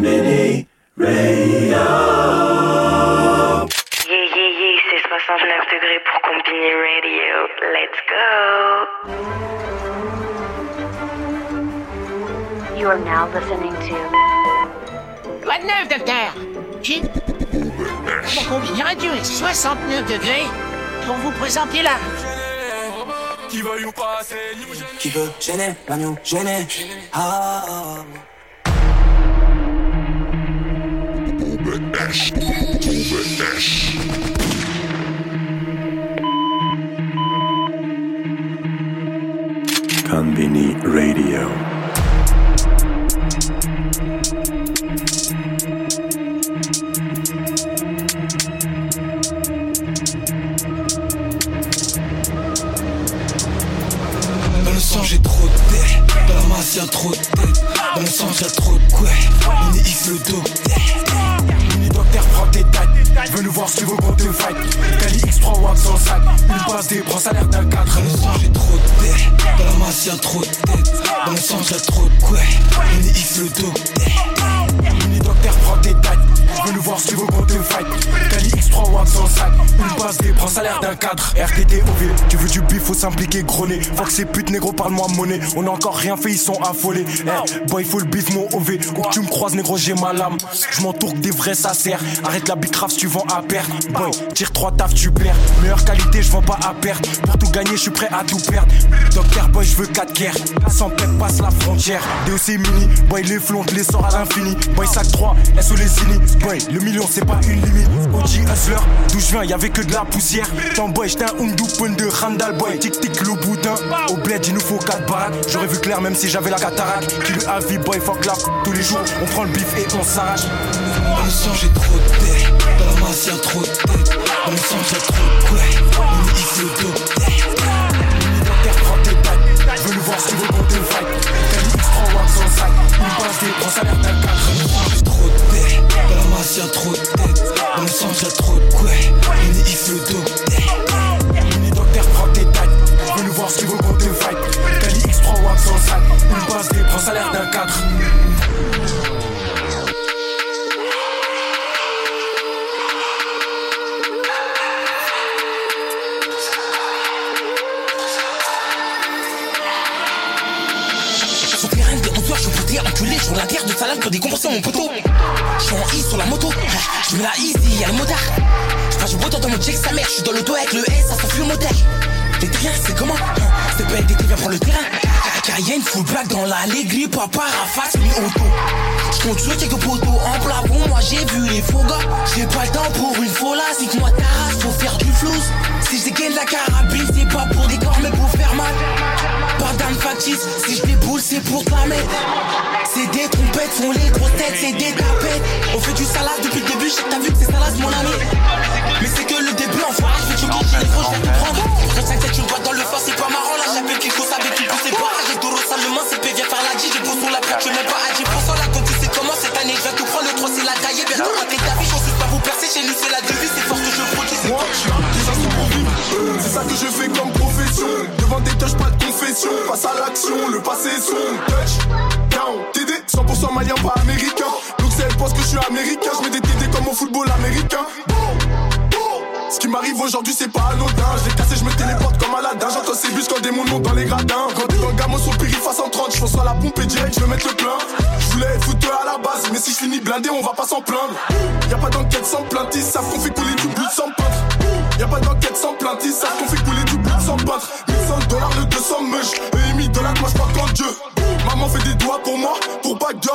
Conbini Radio. Yeah, yeah, yeah, c'est 69 degrés pour Combini Radio. Let's go. You are now listening to Quoi de neuf, docteur? J'ai... Mon Combini Radio est 69 degrés pour vous présenter la... Qui veut ou pas, c'est nous Qui veut gêner, nous gêner. Ah, ah, Radio. Dans le sang j'ai trop de tête, dans la masse y'a trop de tête, dans le sang y'a trop de quoi, on est X le dos. Veux nous voir si tu veux qu'on te fight. Cali X3 wax sans sac, une base des ça l'air d'un cadre. Dans le sang j'ai trop de tête, dans la masse y'a trop de tête, dans le sang y'a trop de quoi, on est X le dos. Mini docteur prends tes dates, veux nous voir si tu veux qu'on te fight. Cali X3 wax sans sac, une base des prends ça l'air d'un cadre. RTT OV, tu veux du bif, faut s'impliquer grogner. Que ces putes négro parle-moi monnaie. On a encore rien fait, ils sont affolés. Eh, boy, faut le bif, mon OV. Où que tu me croises, négro, j'ai ma lame. Je m'entoure des vrais, ça sert. Arrête la bicrave si tu vends à perte. Boy, tire trois taf, tu perds. Meilleure qualité, je vends pas à perte. Pour tout gagner, je suis prêt à tout perdre. Docteur Boy, je veux 4 guerres. Sans pète, passe la frontière. DOC mini, boy, les flontes, les sorts à l'infini. Boy, sac 3, SO les. Boy, le million, c'est pas une limite. OG Hustler, d'où je viens, y'avait que de la poussière. Tant boy, j'étais un Umdoupen de Randall Boy. Tic tic, le boudin. Au bled, il nous faut 4 baraques. J'aurais vu clair même si j'avais la cataracte. Qui le avis, boy, fuck la Tous les jours, on prend le bif et on s'arrache. Dans le sang, j'ai trop de tête. Dans la masse, y'a trop de tête. Dans le sang, j'ai trop de quoi. Mon poteau. Je suis en I sur la moto, je mets la easy, y'a le motard. Je passe du temps dans mon check sa mère, je suis dans l'auto avec le S, ça s'enfuit motel. T'es rien, c'est comment? C'est pas été viens prendre le terrain. Car y'a une full blague dans l'allégrie, papa rafasse mi auto. Je compte sur quelques poteaux en plafond, moi j'ai vu les faux gars. J'ai pas le temps pour une folasse, nique-moi ta race, faut faire du flouze. Si je dégaine la carabine, c'est pas pour des corps, mais pour faire mal. Pas d'âme factice, si je déboule, c'est pour te la mettre. C'est des trompettes, sont les grosses têtes, c'est des tapettes. On fait du salade depuis le début, t'as vu que c'est salade, mon ami. Mais c'est que le début, enfin, je vais choquer, j'ai les gros, je vais te prendre. Quand ça tu me vois dans le fort, c'est pas marrant, là, j'appelle quelque chose avec qui c'est pas. J'ai Doro salement, c'est viens faire la G, j'ai sur la porte, je mets pas à 10%. Là, quand tu sais comment cette année, je vais tout prendre, le 3 c'est la taille, bientôt à tes tapis, j'en suis pas vous percer, chez nous c'est la c'est des touches, pas de confession. Passe à l'action, le passé est son touch. Down, TD, 100% malien, pas américain. Donc c'est elle pense que je suis américain. Je mets des TD comme au football américain. Ce qui m'arrive aujourd'hui, c'est pas anodin. Je cassé, je me téléporte comme Aladdin. J'entends ces bus quand des montent dans les gradins. Quand le gamos au périph' à 130, je reçois la pompe et direct, je veux mettre le plein. Je voulais être footeur à la base, mais si je finis blindé, on va pas s'en plaindre. Y a pas d'enquête sans plainte, ils savent qu'on fait couler du but sans peintre. Y'a pas d'enquête sans plainte, ils savent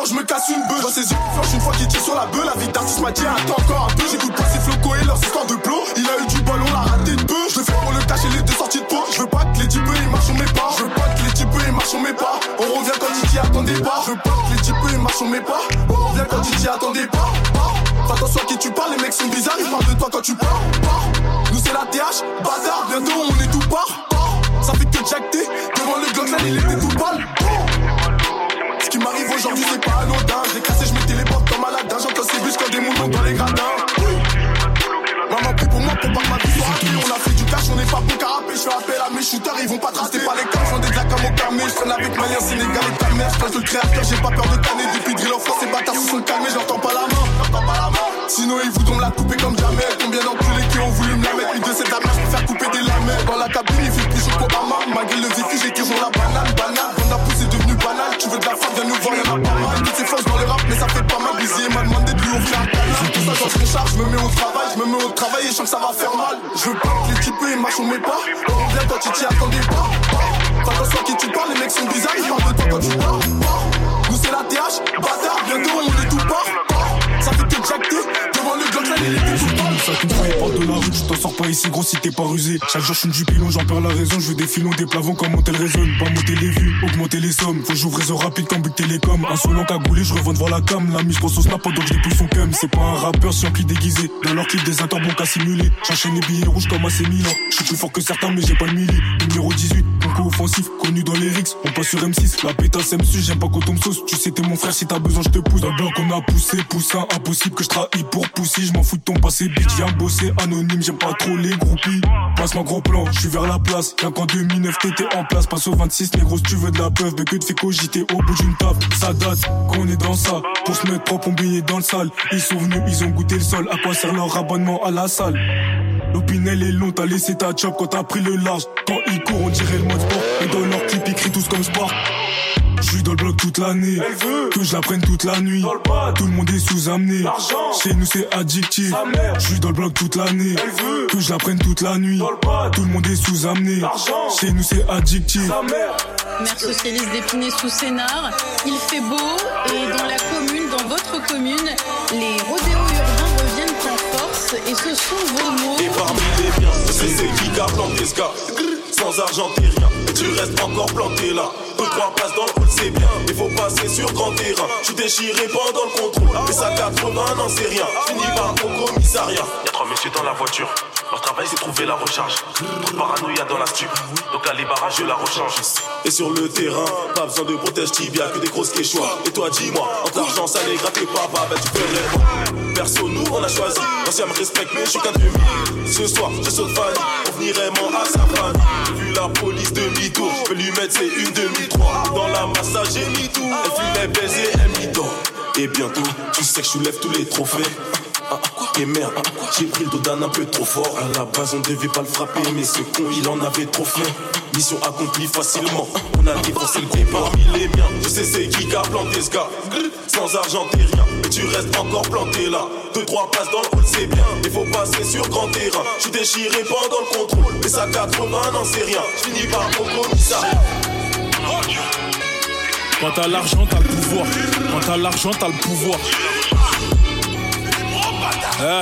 je me casse une bœuf. Dans ses yeux, une fois qu'il tire sur la bœuf. La vie d'artiste m'a dit attends encore un peu. J'écoute pas ces flocos et leurs histoires de plomb. Il a eu du ballon, l'a raté de peu. Je fais pour le cacher les deux sorties de peau. Je veux pas que les types ils marchent sur mes pas. Je veux pas que les types ils marchent sur mes pas. On revient quand tu t'y attendais pas. Je veux pas que les types ils marchent sur mes pas. On revient quand tu t'y attendais pas. Fais attention à qui tu parles, les mecs sont bizarres, ils parlent de toi quand tu parles. Nous c'est la TH, bâtard, bientôt on est tout part. Ça fait que jacter, devant le Glock, là il était tout pâle. Shooters, ils vont pas tracer pas les camps J'en des de la au camé Je traîne avec malien, sénégalais ta mère Je le créateur, j'ai pas peur de tanner Depuis drill en France, ces bâtards se sont calmés, j'entends pas la main. J'entends pas la main. Sinon ils voudront me la couper comme jamais. Combien d'enculés qui ont voulu me la mettre? Une de ces dames, je peux faire couper des lamelles. Dans la cabine, il fait plus chaud qu'Obama. Malgré le défi, j'ai toujours la banane, banane. Quand la pousse est devenue banale, tu veux de la frappe, viens nous voir, y'en a pas mal. Toutes ces forces dans le rap, mais ça fait pas mal. Bizier m'a demandé de lui offrir un canal. Pour ça, j'en recharge, je me mets au travail, je me mets au travail et je sens que ça va faire mal. Je veux pas que les types ils marchent, on met pas. On revient quand tu t'y attendais pas. Fais attention à qui tu parles, les mecs sont bizarres, ils parlent de toi quand tu parles. Nous c'est la TH, bâtard, bientôt on est tout part. Ça fait que jacter devant le Glock, là tout pas. Ça qui de la rue, tu t'en sors pas ici, gros, si t'es pas rusé. Chaque jour, je suis du pilon, j'en perds la raison. Je veux des filons, des plavons, comme monter le résonne. Pas monter les vues, augmenter les sommes. Faut j'ouvre réseau rapide comme Big Télécom. Insolent cagoulé, je revends devant la cam. La mise pense au snap que je dépouille son cum. C'est pas un rappeur, un clip déguisé. Dans leur clip, des interbons qu'à simuler. J'enchaîne les billets rouges comme AC Milan. Je suis plus fort que certains, mais j'ai pas le milli. Numéro 18, concours offensif, connu dans les rix. On passe sur M6, la pétasse M6, j'aime pas quand on me sauce. Tu sais, t'es mon frère, si t'as besoin, je te pousse. Dans le bloc, on a poussé, poussin, impossible que je trahis pour pousser. Je m'en fous de ton passé, bitch, viens bosser, anonyme, j'aime pas trop les groupies. Passe mon gros plan, je suis vers la place. Rien qu'en 2009, t'étais en place. Passe au 26, négro, si tu veux de la preuve, mais que te fait cogiter au bout d'une table. Ça date qu'on est dans ça. Pour se mettre propre, on baigné dans le sale. Ils sont venus, ils ont goûté le sol. À quoi sert leur abonnement à la salle? L'opinel est long, t'as laissé ta chop quand t'as pris le large. Quand ils courent, on dirait le mode sport. Et dans leur clip, ils crient tous comme sport. Je suis dans le bloc toute l'année, que je la prenne toute la nuit. Tout le monde est sous-amené, chez nous c'est addictif. Je suis dans le bloc toute l'année, que je la prenne toute la nuit. Tout le monde est sous-amené, chez nous c'est addictif. Mère socialiste d'Épinay sous Sénard. Il fait beau et dans la commune, dans votre commune, les rodéos urbains reviennent en force et ce sont vos mots. Et parmi les biens, c'est c'est qui qui Sans argent t'es rien, et tu restes encore planté là. Deux, trois places dans le hall, c'est bien. Il faut passer sur grand terrain. Je suis déchiré pendant le contrôle. Mais ça 80, non, c'est rien. Fini par au commissariat. Y'a trois messieurs dans la voiture. Leur travail c'est trouver la recharge. Trop paranoïa dans la stup. Donc à les barrages je la rechange. Et sur le terrain, pas besoin de protège tibia que des grosses quechua. Et toi, dis-moi, entre l'argent salé, gratte et papa, ben tu ferais Perso, nous, on a choisi. L'ancien me respecte, mais je suis qu'un demi. Ce soir, je saute Fanny. On venir vraiment à sa famille. J'ai vu la police demi-tour. Je peux lui mettre, c'est une demi-trois. Dans la massage, j'ai mis tout. Elle fumait baiser, elle m'y. Et bientôt, tu sais que je soulève tous les trophées. Ah, Et merde, j'ai pris le dos d'un un peu trop fort. À la base, on devait pas le frapper, mais ce con, il en avait trop fait. Mission accomplie facilement. On a défoncé le groupe parmi les miens. Je sais c'est qui qui a planté ce gars. Sans argent, t'es rien. Mais tu restes encore planté là. Deux, trois places dans le hall, c'est bien. Il faut passer sur grand terrain. Je suis déchiré pendant le contrôle. Mais ça 80, non, c'est rien. Je finis par au commissariat. Quand t'as l'argent, t'as le pouvoir. Quand t'as l'argent, t'as le pouvoir. Eh.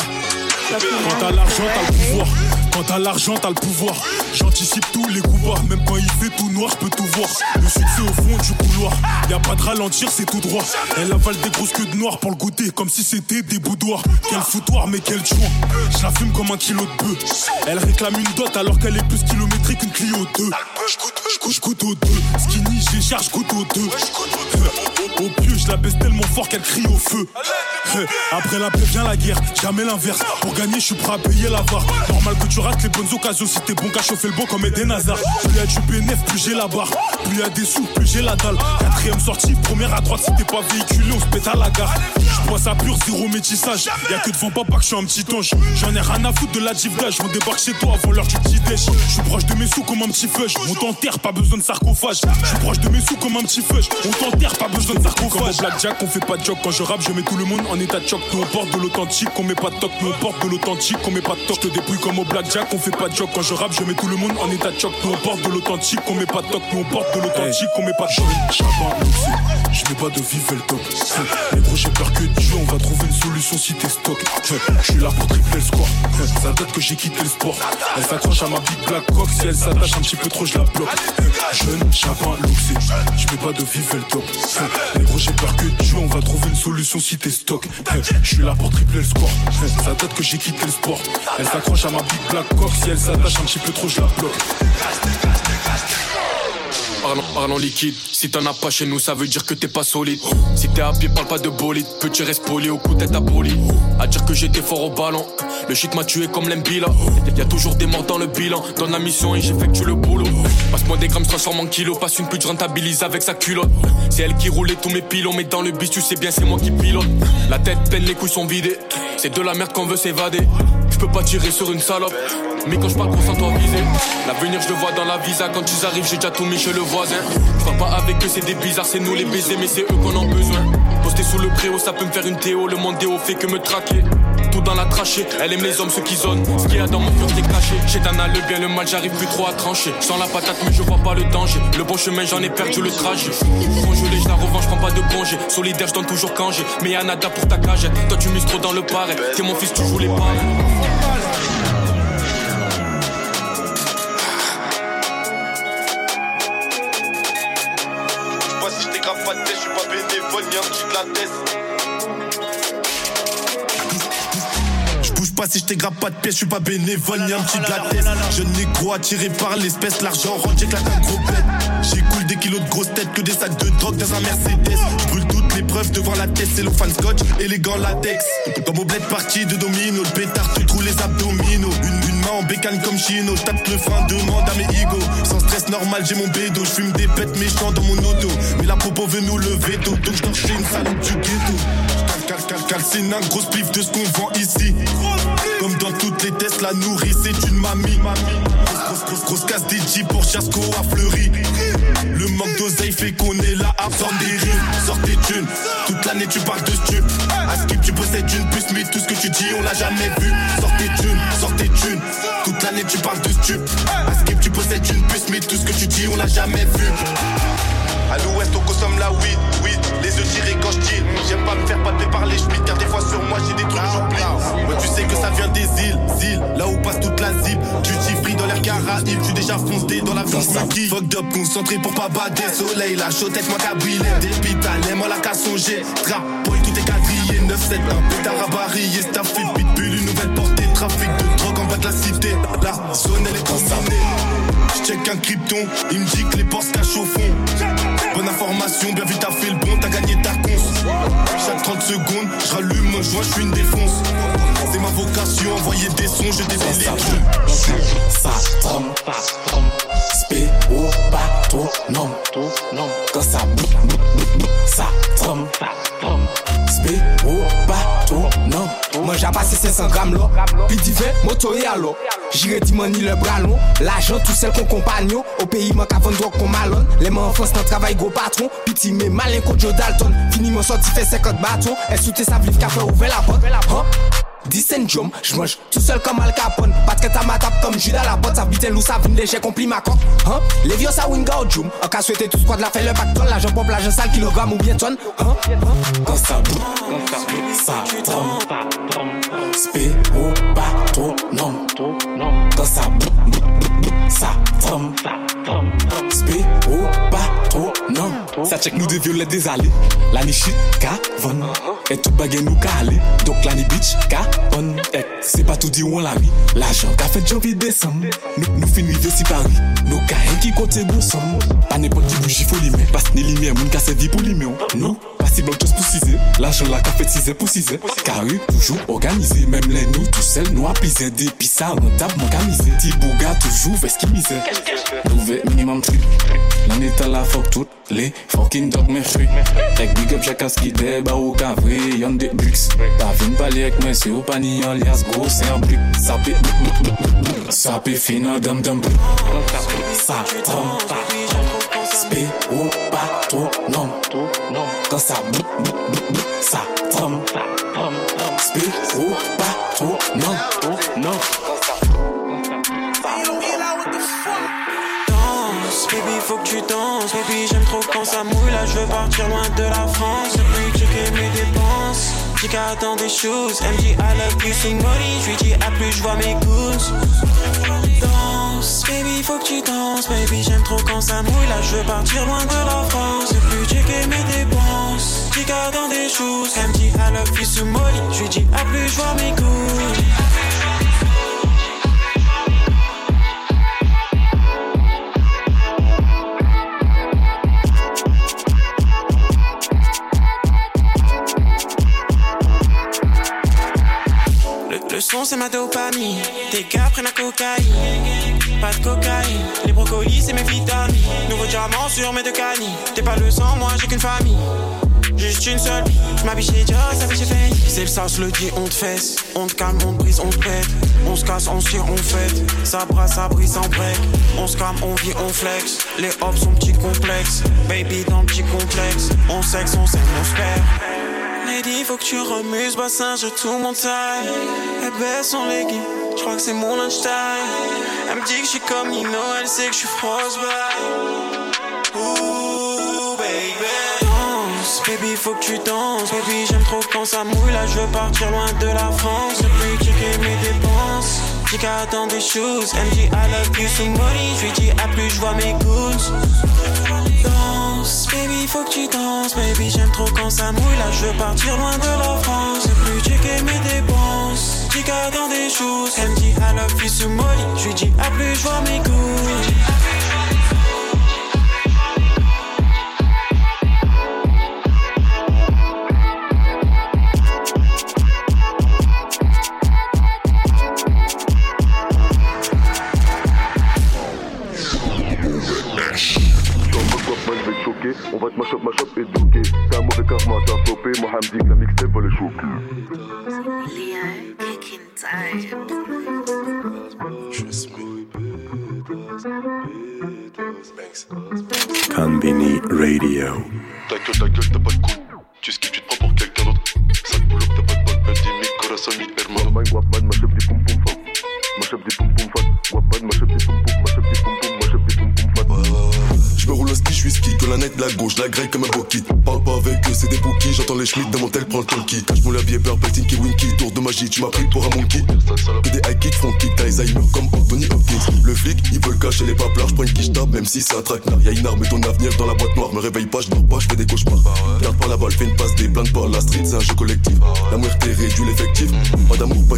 Quand t'as l'argent, t'as le pouvoir. Quand t'as l'argent, t'as le pouvoir. J'anticipe tous les coups bas. Même quand il fait tout noir, je peux tout voir. Le succès au fond du couloir. Y a pas de ralentir, c'est tout droit. Elle avale des grosses queues de noir pour le goûter, comme si c'était des boudoirs. Quel foutoir, mais quel joint. Je la fume comme un kilo de bœuf. Elle réclame une dot alors qu'elle est plus kilométrique qu'une Clio 2. Je goûte aux deux. Skinny, j'ai charge, goûte aux deux. Au pieu, je la baisse tellement fort qu'elle crie au feu. Après la paix vient la guerre, jamais l'inverse. Pour gagner, je suis prêt à payer la barre. Normal que tu rates les bonnes occasions si t'es bon qu'à chauffer le bon comme Eden Hazard. Plus y a du bénéf, plus j'ai la barre. Plus y a des sous, plus j'ai la dalle. Quatrième sortie, première à droite, si t'es pas véhiculé, on se pète à la gare. Je bois ça pur, zéro métissage. Y'a que devant papa que je suis un petit ange. J'en ai rien à foutre de la giflage. On débarque chez toi avant l'heure du petit déj. Je suis proche de mes sous comme un petit feuge. On t'enterre, pas besoin de sarcophage. Je suis proche de mes sous comme un petit feuge. On t'enterre, pas besoin de sarcophage. Comme au on fait pas de joke. Quand je rappe, je mets tout le monde état de choc. Nous on porte de l'authentique, on met pas de toc. Nous on porte de l'authentique, on met pas de toc. Je te dépouille comme au blackjack, on fait pas de joke. Quand je rappe, je mets tout le monde en état de choc. Nous on porte de l'authentique, on met pas de toc. Nous on porte de l'authentique, on met pas de toc. Je mets pas de vive le top. Les gros, j'ai peur que Dieu, on va trouver une solution si t'es stock. Je là pour tripler le score. Ça date que j'ai quitté le sport. Elle s'accroche à ma big black cock. Si elle s'attache un petit peu trop, je la bloque. Jeune, chapin, luxé. Je mets pas de vive le top. Les gros, j'ai peur que Dieu, on va trouver une solution si t'es stock. Je là pour tripler le score. Ça date que j'ai quitté le sport. Elle s'accroche à ma big black cock. Si elle s'attache un petit peu trop, je la bloque. Parlant liquide, si t'en as pas chez nous, ça veut dire que t'es pas solide. Si t'es à pied, parle pas de bolide. Petit reste poli au coup tête poli. À dire que j'étais fort au ballon. Le shit m'a tué comme l'embila. Y'a toujours des morts dans le bilan. Dans la mission et j'effectue le boulot. Passe-moi des grammes, se transforme en kilos. Passe une pute, rentabilise avec sa culotte. C'est elle qui roulait tous mes pilons. Mais dans le bis, tu sais bien, c'est moi qui pilote. La tête pleine, les couilles sont vidées. C'est de la merde qu'on veut s'évader. Je peux pas tirer sur une salope. Mais quand je parle, concentre-toi viser. L'avenir, je le vois dans la visa. Quand ils arrivent, j'ai déjà tout mis chez le voisin. Je parle pas avec eux, c'est des bizarres. C'est nous les baisers, mais c'est eux qu'on a besoin. Poster sous le préau, ça peut me faire une théo. Le monde déo fait que me traquer. Tout dans la trachée, elle aime les hommes, ceux qui zonnent. Ce qu'il y a dans mon cœur, c'est caché. J'ai Dana, le bien, le mal, j'arrive plus trop à trancher. Sans la patate, mais je vois pas le danger. Le bon chemin, j'en ai perdu le trajet. Congelé, je la revanche, prends pas de congé. Solidaire, je toujours quand j'ai. Mais y'a nada pour ta cage. Toi, tu mises trop dans le pareil. T'es mon fils, tu joues les pareils. Pas je de pièce, je suis pas bénévole ni un petit de la tête. Jeune négro attiré par l'espèce, l'argent rentre, j'éclate un gros bête. J'écoule des kilos de grosses têtes, que des sacs de drogue dans un Mercedes. Je brûle toutes les preuves devant la tête, c'est le fan scotch, élégant latex. Dans mon bled parti de domino, le pétard te trouve les abdominaux. Une, une main en bécane comme Chino, tape le frein, demande à mes ego. Sans stress normal, j'ai mon bédo, je fume des bêtes méchants dans mon auto. Mais la popo veut nous lever tôt, donc je une salope du ghetto. Cal, cal, cal, calcine un gros spliff de ce qu'on vend ici. Comme dans toutes les tests, la nourrice c'est une mamie. Grosse, grosse, grosse, grosse casse des jeeps pour Chasco à. Le manque d'oseille fait qu'on est là à prendre des rimes. Sors tes thunes, toute l'année tu parles de stup. À tu possèdes une puce, mais tout ce que tu dis, on l'a jamais vu. Sors tes thunes, sors tes thunes, toute l'année tu parles de stup. À skip, tu possèdes une puce, mais tout ce que tu dis, on l'a jamais vu. À l'ouest, on consomme la weed, weed, les œufs tirés quand je tire. J'aime pas me faire palper par les schmitts, car des fois sur moi j'ai des trucs j'oublie. Ouais, tu sais que ça vient des îles, îles, là où passe toute la zip. Tu t'y free dans l'air caraïbe, tu déjà foncé dans la vie qui Fucked up, concentré pour pas bader. Soleil, la chaud tête, moi cabrillé. Des moi la qu'à songer. Drapeau, tout est quadrillé. 9-7, un pétard à bariller. Staffé, pitbull, une nouvelle portée. Trafic de drogue en bas de la cité. La zone, elle est consignée. J'check un krypton, il me dit que les portes cachent au fond. Secondes, je rallume joint, je suis une défonce. C'est ma vocation, envoyer des sons, je défile les Ça tremble, spé au bateau, non, non, quand ça ça tremble, spé au bateau, non. Moi j'ai passé 500 grammes là, puis divin, moto et Jire di mani le bralon L'ajan tou sel kon kompanyon O peyi man kavan drog kon malon Leman an fons nan travay go patron. Piti men malen kon Joe Dalton. Fini man soti fe sekot baton El soute sa vliv ka fe ouve la pot huh? Disen jom, jmanj, tout sel kom al kapon Patre ta matap kom juda la bot Sa biten lou sa vin deje kompli makon Le vyo sa win ga ou jom An ka swete tout squad la fe le bakton La jen pop, la jen sal, kilogram ou bien ton Konstabou, sa trom boue, ça tremble, spé au bateau, non, quand ça boue, ça tremble, spé au bateau, non. Ça check nous des violets des allées. L'année shit, cavonne. Et tout baguette nous calé. Donc l'année bitch, cavonne. Et c'est pas tout dit où on l'a mis. L'argent qu'a fait janvier décembre. Nous, nous finissons si Paris. Nos carrés qui comptent bon somme. Pas n'importe qui bouge, il faut limer. Passe ni lumière, moun qu'a servi pour limer. Non, pas si blanc tous pour ciser. L'argent là qu'a fait ciser pour ciser. Carré, toujours organisé. Même les nous tout seuls, nous à piser. Depuis ça, rentable, mon camisé. Petit bouga, toujours, est-ce qu'il misait. Nouveau minimum trip. L'année t'as la fuck toutes les fucking dog me fruit. Ek big up chacun ce qui débat au cavri, y'en des bricks. Pas vine parler avec moi, c'est au panier en lias, gros, c'est un brick. Ça peut, ça peut finir dum dum. Ça tremble, spé au bateau, non, quand ça ça tremble, spé au bateau, non, non. Danse, baby, faut que tu danses. Baby, j'aime trop quand ça mouille. Là, je veux partir loin de la France. Depuis checker mes dépenses. Chica dans des choses. Elle me dit, I love you, somebody. Je lui dis, à plus, je vois mes. Danse, baby, faut que tu danses. Baby, j'aime trop quand ça mouille. Là, je veux partir loin de la France. Depuis checker mes dépenses. Chica dans des choses. Elle me dit, I love you, somebody. Je lui dis, à plus, je vois mes goûts. C'est ma dopamine. Tes gars prennent la cocaïne. Pas de cocaïne. Les brocolis, c'est mes vitamines. Nouveau diamant sur mes deux canilles. T'es pas le sang, moi j'ai qu'une famille. Juste une seule vie. J'm'habille chez Dior, fait chez Fendi. C'est le sens, le dit, on te fesse. On te calme, on te brise, on te pète. On se casse, on se tire, on fête. Ça brasse, ça brise, sans break. On se calme, on vit, on flex. Les hops sont petits complexes. Baby dans le petit complexe. On sexe, on s'aime, on se. Lady, faut que tu remues bassin, je tout mon taille. Elle baisse son legging, je crois que c'est mon lunchtime. Elle me dit que je suis comme Nino, elle sait que je suis frostbite. Ooh, baby. Danse, baby, faut que tu danses. Baby, j'aime trop quand ça mouille, là je veux partir loin de la France. Depuis checker mes dépenses. Chica attend des choses. Elle me dit I love you so money. Je lui dis à plus, je vois mes goûts. Baby, faut que tu danses. Baby, j'aime trop quand ça mouille, là je veux partir loin de la France. Plus checker mes dépenses. Chica dans des choses. Elle me dit I love you so money. Je lui dis à plus, je vois mes goûts. Va te mash up, mash up et bloquer. T'as un mauvais karma, t'as flopé. Moi, me dit que la mixtape va les choquer. Conbini Radio. Ta gueule, ta gueule, t'as pas de coups. Tu skips, tu les schmitts dans mon tel, prends le talkie. Cache mon labier, peur, Tinky Winky, tour de magie, tu m'as pris pour un monkey. Que des high kicks, front kick, Alzheimer comme Anthony Hopkins. Le flic, il veut le cacher les paplards, je prends une quiche tape, même si c'est un traquenard. Y'a une arme et ton avenir dans la boîte noire, me réveille pas, je dors pas, je fais des cauchemars. Garde pas la balle, fais une passe, des plaintes par la street, c'est un jeu collectif. La muerte réduit l'effectif, pas d'amour, pas.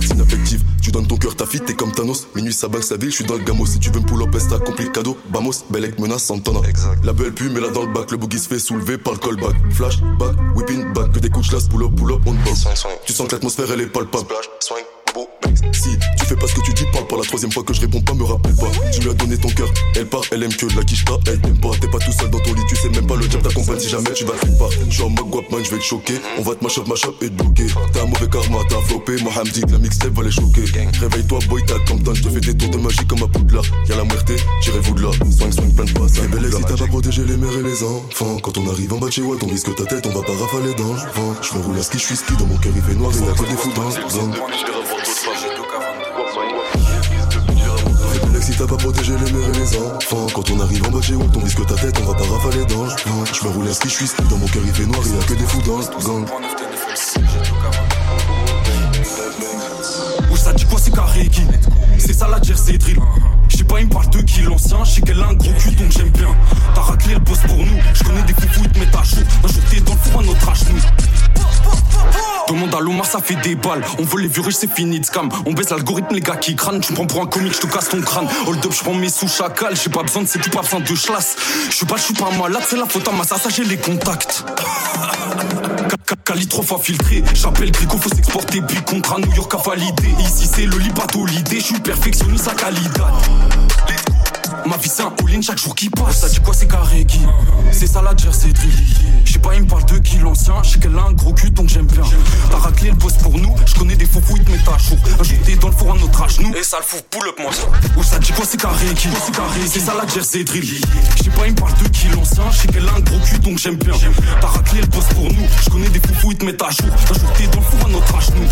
Tu donnes ton cœur, ta fille, t'es comme Thanos. Minuit, ça banque sa ville, je suis dans le gamos. Si tu veux me pull up, est complique cadeau. Bamos, Belek, menace, Santana. La belle pue, mais là dans le bac, le boogie se fait soulever par le callback. Flash, back, whipping back, que des couches là, pull up, pull up, on box. Tu sens que l'atmosphère elle est palpable. Tu fais pas ce que tu dis, parle pas la troisième fois que je réponds pas, me rappelle pas. Tu lui as donné ton cœur, elle part, elle aime que la quiche pas, elle t'aime pas. T'es pas tout seul dans ton lit, tu sais même pas le diable t'accompagne si jamais tu vas te part. Je suis en mode guap man, je vais te choquer. On va te mash up et te bloquer. T'as un mauvais karma, t'as flopé. Que la mixtape va les choquer. Réveille-toi, boy, t'as Compton, je te fais des tours de magie comme à Poudlard. Y'a la muerte, tirez-vous de là. Swing, swing, plein de passes. Et belle si t'as pas protégé les mères et les enfants. Quand on arrive en bas de chez Watt, on risque ta tête, on va pas rafaler dans le vent. Je me roule à ski, je suis ski, dans mon cœur il fait noir, et y'a que des fous dans Si t'as pas protégé les mères et les enfants Quand on arrive en bas de chez on risque ta tête, on va pas rafaler dans le vent. Je me roule à ski, je suis dans mon cœur il fait noir, et y'a que des fous dans ce gang. Où ça dit quoi c'est carré qui C'est ça la jersey drill. Je sais pas il me parle de qui l'ancien Je sais qu'elle a un gros cul donc j'aime bien. T'as raclé le boss pour nous. Je connais des te mettent à chaud. Un jour dans le four un autre à genoux Demande à Lomar, ça fait des balles. On veut les vieux c'est fini de scam. On baisse l'algorithme, les gars qui crânent. Tu me prends pour un comique, je te casse ton crâne. Hold up, je prends mes sous chacal. J'ai pas besoin de c'est tout, pas besoin de chlasse. Je suis pas, je suis pas malade, c'est la faute à ma ça, j'ai les contacts. Cali trois fois filtré, j'appelle Grigo, faut s'exporter, puis contrat New York à valider. Ici c'est le libato, l'idée, je suis perfectionniste à qualité. Ma vie c'est un all-in chaque jour qui passe. Ça dit quoi c'est carré qui C'est ça la jersey drill. Je sais pas, il me parle de qui l'ancien. Je sais qu'elle a un gros cul donc j'aime bien. T'as raclé le boss pour nous. Je connais des faux à jour. Un jour t'es dans le four à notre âge, nous. Et ça le fout, pull up moi. Ou ça dit quoi c'est carré qui C'est ça la jersey drill. Je sais pas, il me parle de qui l'ancien. Je sais qu'elle a un gros cul donc j'aime bien. T'as raclé le boss pour nous. Je connais des faux fous, ils te mettent à jour. Un jour t'es dans le four à notre âge, nous.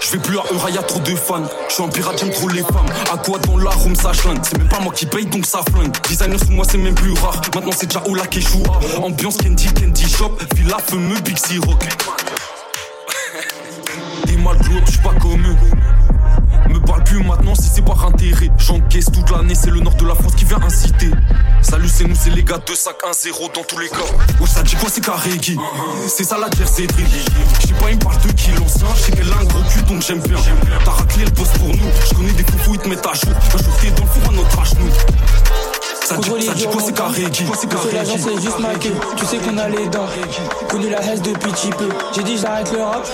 Je vais plus à Eura, y'a trop de fans. Je suis un pirate, j'aime trop les femmes. À quoi dans la room ça C'est même pas moi qui paye donc ça flingue. Designer sous moi c'est même plus rare. Maintenant c'est déjà Ola Keshua. Ambiance Candy, Candy Shop. Villa fumeux, Big C Rock. Des mal je suis pas comme eux. Plus maintenant si c'est par intérêt. J'encaisse toute l'année, c'est le nord de la France qui vient inciter. Salut, c'est nous, c'est les gars de sac 1-0 dans tous les cas. Oh, ça dit quoi, c'est carré qui C'est ça la jersey drill. Je sais pas, il me parle de qui l'ancien. Je sais qu'elle a un gros cul donc j'aime bien. T'as raclé le boss pour nous. Je connais des foufous, ils te mettent à jour. Un jour t'es dans le four à notre âge, nous. Ça dit, ça dit quoi, c'est carré qui l'agent c'est juste ma queue Tu sais qu'on a les dents. Connu la haine depuis petit peu. J'ai dit j'arrête le rap.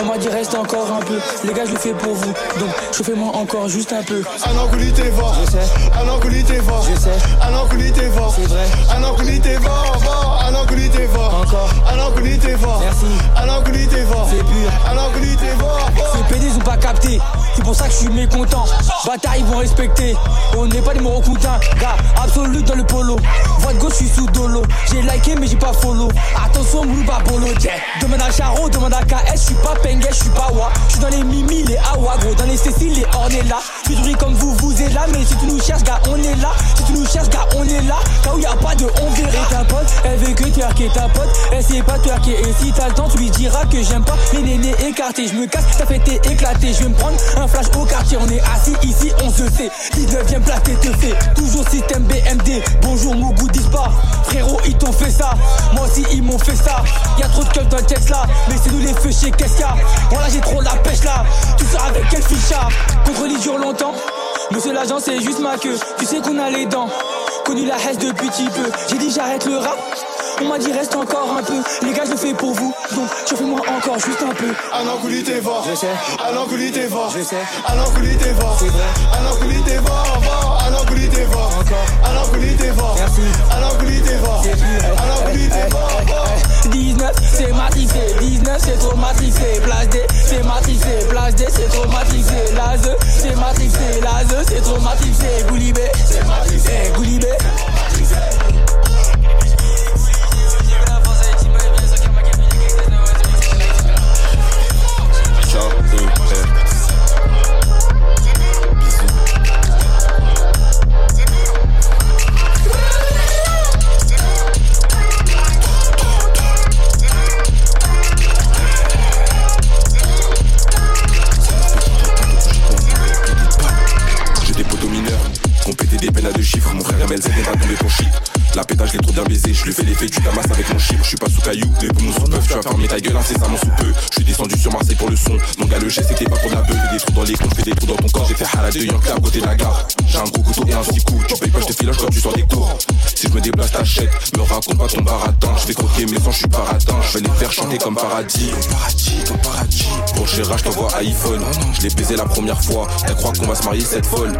On m'a dit reste encore un peu. Les gars je le fais pour vous. Donc chauffez-moi encore juste un peu. Un enculé t'es fort. Je sais. Un enculé t'es fort. Je sais. Un enculé t'es fort. C'est vrai. Un enculé t'es fort enculé t'es fort. Encore. Un enculé t'es fort. Merci. Un enculé t'es fort. C'est pur. Un enculé t'es fort Ces PD ils ont pas capté C'est pour ça que je suis mécontent. Ils vont respecter. On n'est pas des morocoutins Gars absolu dans le polo. Voix de gauche je suis sous dolo. J'ai liké mais j'ai pas follow. Attention Moulouba Bolo Demande à Charo, demande à KS Je suis pas Pengue, je suis pas Wa. Je suis dans les Mimi, les Awa Gros. Dans les Cécile, les Ornella. Je suis comme vous, vous êtes là Mais si tu nous cherches gars on est là. Si tu nous cherches gars on est là. Là où y a pas de on verrait ta pote twerker ta pote Elle sait pas twerker Et si t'as le temps tu lui diras que j'aime pas. Les nénés écartés Je me casse, ta fait t'es éclaté. Je vais me prendre un flash au quartier On est assis ici, on se sait. 19ème place t'es te fait. Toujours système BMD Bonjour mon goût Frérot ils t'ont fait ça. Moi aussi ils m'ont fait ça. Y'a trop de keufs dans le texte là. Mais c'est nous les feux chez qu'est-ce qu'il Voilà j'ai trop la pêche là. Tu sais avec quel ficha. Contre les dure longtemps. Monsieur l'agent c'est juste ma queue. Tu sais qu'on a les dents. Connu la haine depuis petit peu. J'ai dit j'arrête le rap on m'a dit reste encore un peu, les gars je le fais pour vous, donc chauffez-moi encore juste un peu. Un enculé t'es fort, je sais. Un enculé t'es fort, je sais. Un enculé t'es fort, c'est vrai. Un enculé t'es fort. Un enculé t'es fort, encore. Un enculé t'es fort, merci. Un enculé t'es fort, c'est plus. Un enculé t'es fort, fort. 19 c'est matrixé, 19 c'est trop matrixé, place D c'est matrixé, place D c'est trop matrixé, la c'est matrixé, la c'est trop matrixé, Goulibé c'est matrixé, Goulibé. La pétage est trop bien baisé, je lui fais l'effet du tamas avec mon chip. Je suis pas sous caillou, mais poumons sous peuvent. Tu vas fermer ta gueule incessamment sous peu. Je suis descendu sur Marseille pour le son. Mon gars, le geste c'était pas pour la beuh. Des trous dans les comptes, fais des trous dans ton corps. J'ai fait halal de Yankee à côté de la gare. J'ai un gros couteau et un six coups. Tu payes pas, je te filoche quand tu sors des cours. Si je me déplace, t'achètes. Me raconte pas ton baratin. Je fais croquer mes sangs, je suis paratin. Je vais les faire chanter comme paradis. Paradis, ton paradis. Pour Chéra, je t'envoie iPhone. Je l'ai baisé la première fois. Elle croit qu'on va se marier cette folle?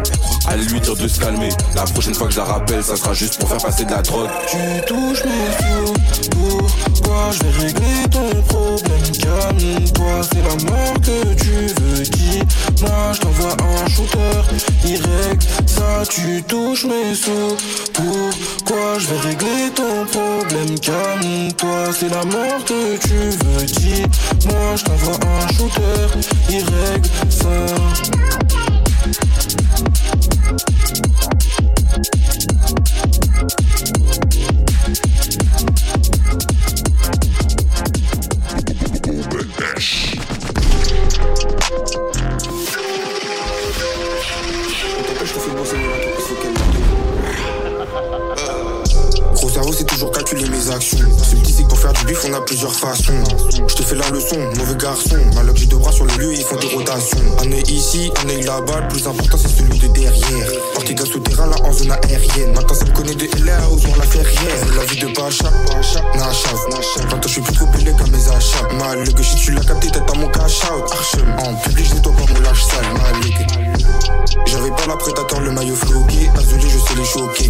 Lui dire de se calmer. La prochaine fois que je la rappelle, ça sera juste pour faire passer de la drogue. Tu touches mes sous, pourquoi je vais régler ton problème? Calme-toi, c'est la mort que tu veux. Dis-moi, je t'envoie un shooter, règle ça Tu touches mes sous, pourquoi je vais régler ton problème? Calme-toi, c'est la mort que tu veux. Dis-moi, je t'envoie un shooter, règle ça bif, on a plusieurs façons. Je te fais la leçon, mauvais garçon. Malheur j'ai deux bras sur le lieu, ils font des rotations. Un œil ici, un œil là-bas. Le plus important, c'est celui de derrière. Parti gaz souterrain, là en zone aérienne. Maintenant, ça me connaît de LA aux on la ferrière. La vie de Pacha, Nachav. Maintenant, je suis plus trop qu'à mes achats. Mal, le shit, tu l'as capté, t'as pas mon cash. Archem, en public, je nettoie pas mon lâche sale. Mal, j'avais pas la prédateur, le maillot floqué. Azulé, je sais les choquer.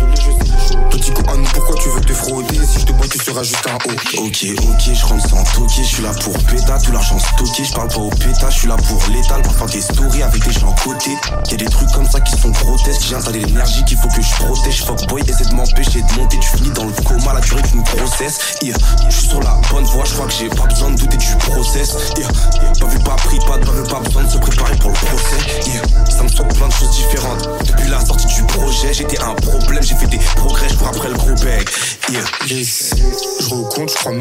Petit con, pourquoi tu veux te frauder Si je te bois, tu seras juste un haut. Ok, ok, je rentre sans toquer. Je suis là pour péta, tout l'argent stocké. Je parle pas au péta, je suis là pour l'étal. Pour faire des stories avec des gens côté. Y'a des trucs comme ça qui sont grotesques. J'ai installé l'énergie qu'il faut que je protège. Fuck boy, essaie de m'empêcher de monter. Tu finis dans le coma, la durée d'une grossesse. Yeah. Je suis sur la bonne voie, je crois que j'ai pas besoin de douter du process. Yeah. Pas vu, pas pris, pas de pas, pas besoin de se préparer pour le procès. Yeah. Ça me saute plein de choses différentes. Depuis la sortie du projet, j'étais un problème, j'ai fait des progrès, je après le gros bec. Yeah. Je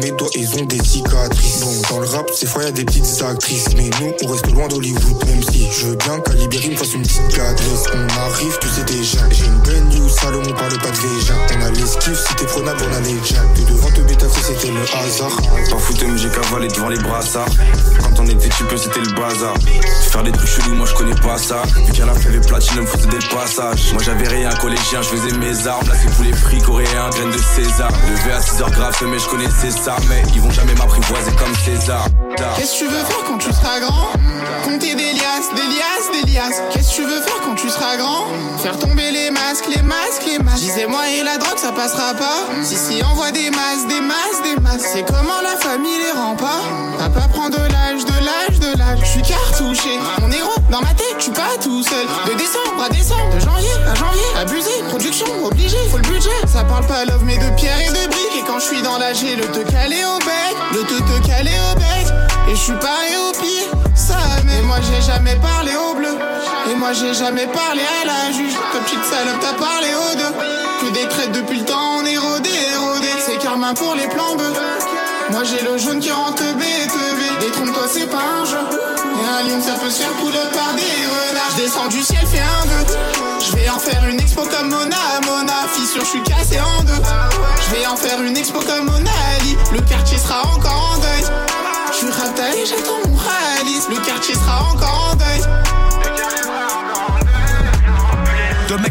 mes doigts, ils ont des cicatrices. Bon, dans le rap, ces fois y a des petites actrices. Mais nous, on reste loin d'Hollywood, même si je veux bien qu'à Libéry me fasse une petite cadresse. On arrive, tu sais déjà. J'ai une belle news, Salomon parle pas de Véja. On a l'esquive, si t'es prenable, on a les jacks. De devant te bêta, c'était le hasard. Pas foutu, mais j'ai cavalé devant les brassards. On était peu, c'était le bazar. Faire des trucs chelous, moi je connais pas ça. Vu qu'à la fève platine, me faisait des passages. Moi j'avais rien, collégien, je faisais mes armes. Là c'est pour les prix coréens, graines de César. Levé à 6 heures grave, mais je connaissais ça. Mais ils vont jamais m'apprivoiser comme César. Qu'est-ce que tu veux faire quand tu seras grand? Compter des liasses, des liasses, des liasses. Qu'est-ce que tu veux faire quand tu seras grand? Faire tomber les masques, les masques, les masques. Disais-moi et la drogue, ça passera pas? Si, si, envoie des masques, des masques, des masques. C'est comment la famille les rend pas? De l'âge, de l'âge, de Je suis cartouché. Mon héros, dans ma tête, tu pas tout seul. De décembre à décembre, de janvier à janvier. Abusé, production, obligé, faut le budget. Ça parle pas love, mais de pierre et de briques. Et quand je suis dans la G, le te caler au bec, le te te caler au bec. Et je suis paré au pied, ça mais moi j'ai jamais parlé au bleu. Et moi j'ai jamais parlé à la juge. Comme petite salope, t'as parlé aux deux. Que des traites depuis le temps, on est rodé, rodé. C'est karma pour les plans Moi j'ai le jaune qui rentre BTV. Détrompe-toi, c'est pas un jeu. Et un lion, ça peut se faire poulet par des renards. Je descends du ciel, fais un deux. Je vais en faire une expo comme Mona, Mona. Fissure, je suis cassé en deux. Je vais en faire une expo comme Mona Ali. Le quartier sera encore en deuil. Je suis et j'attends mon réalisme. Le quartier sera encore en deuil.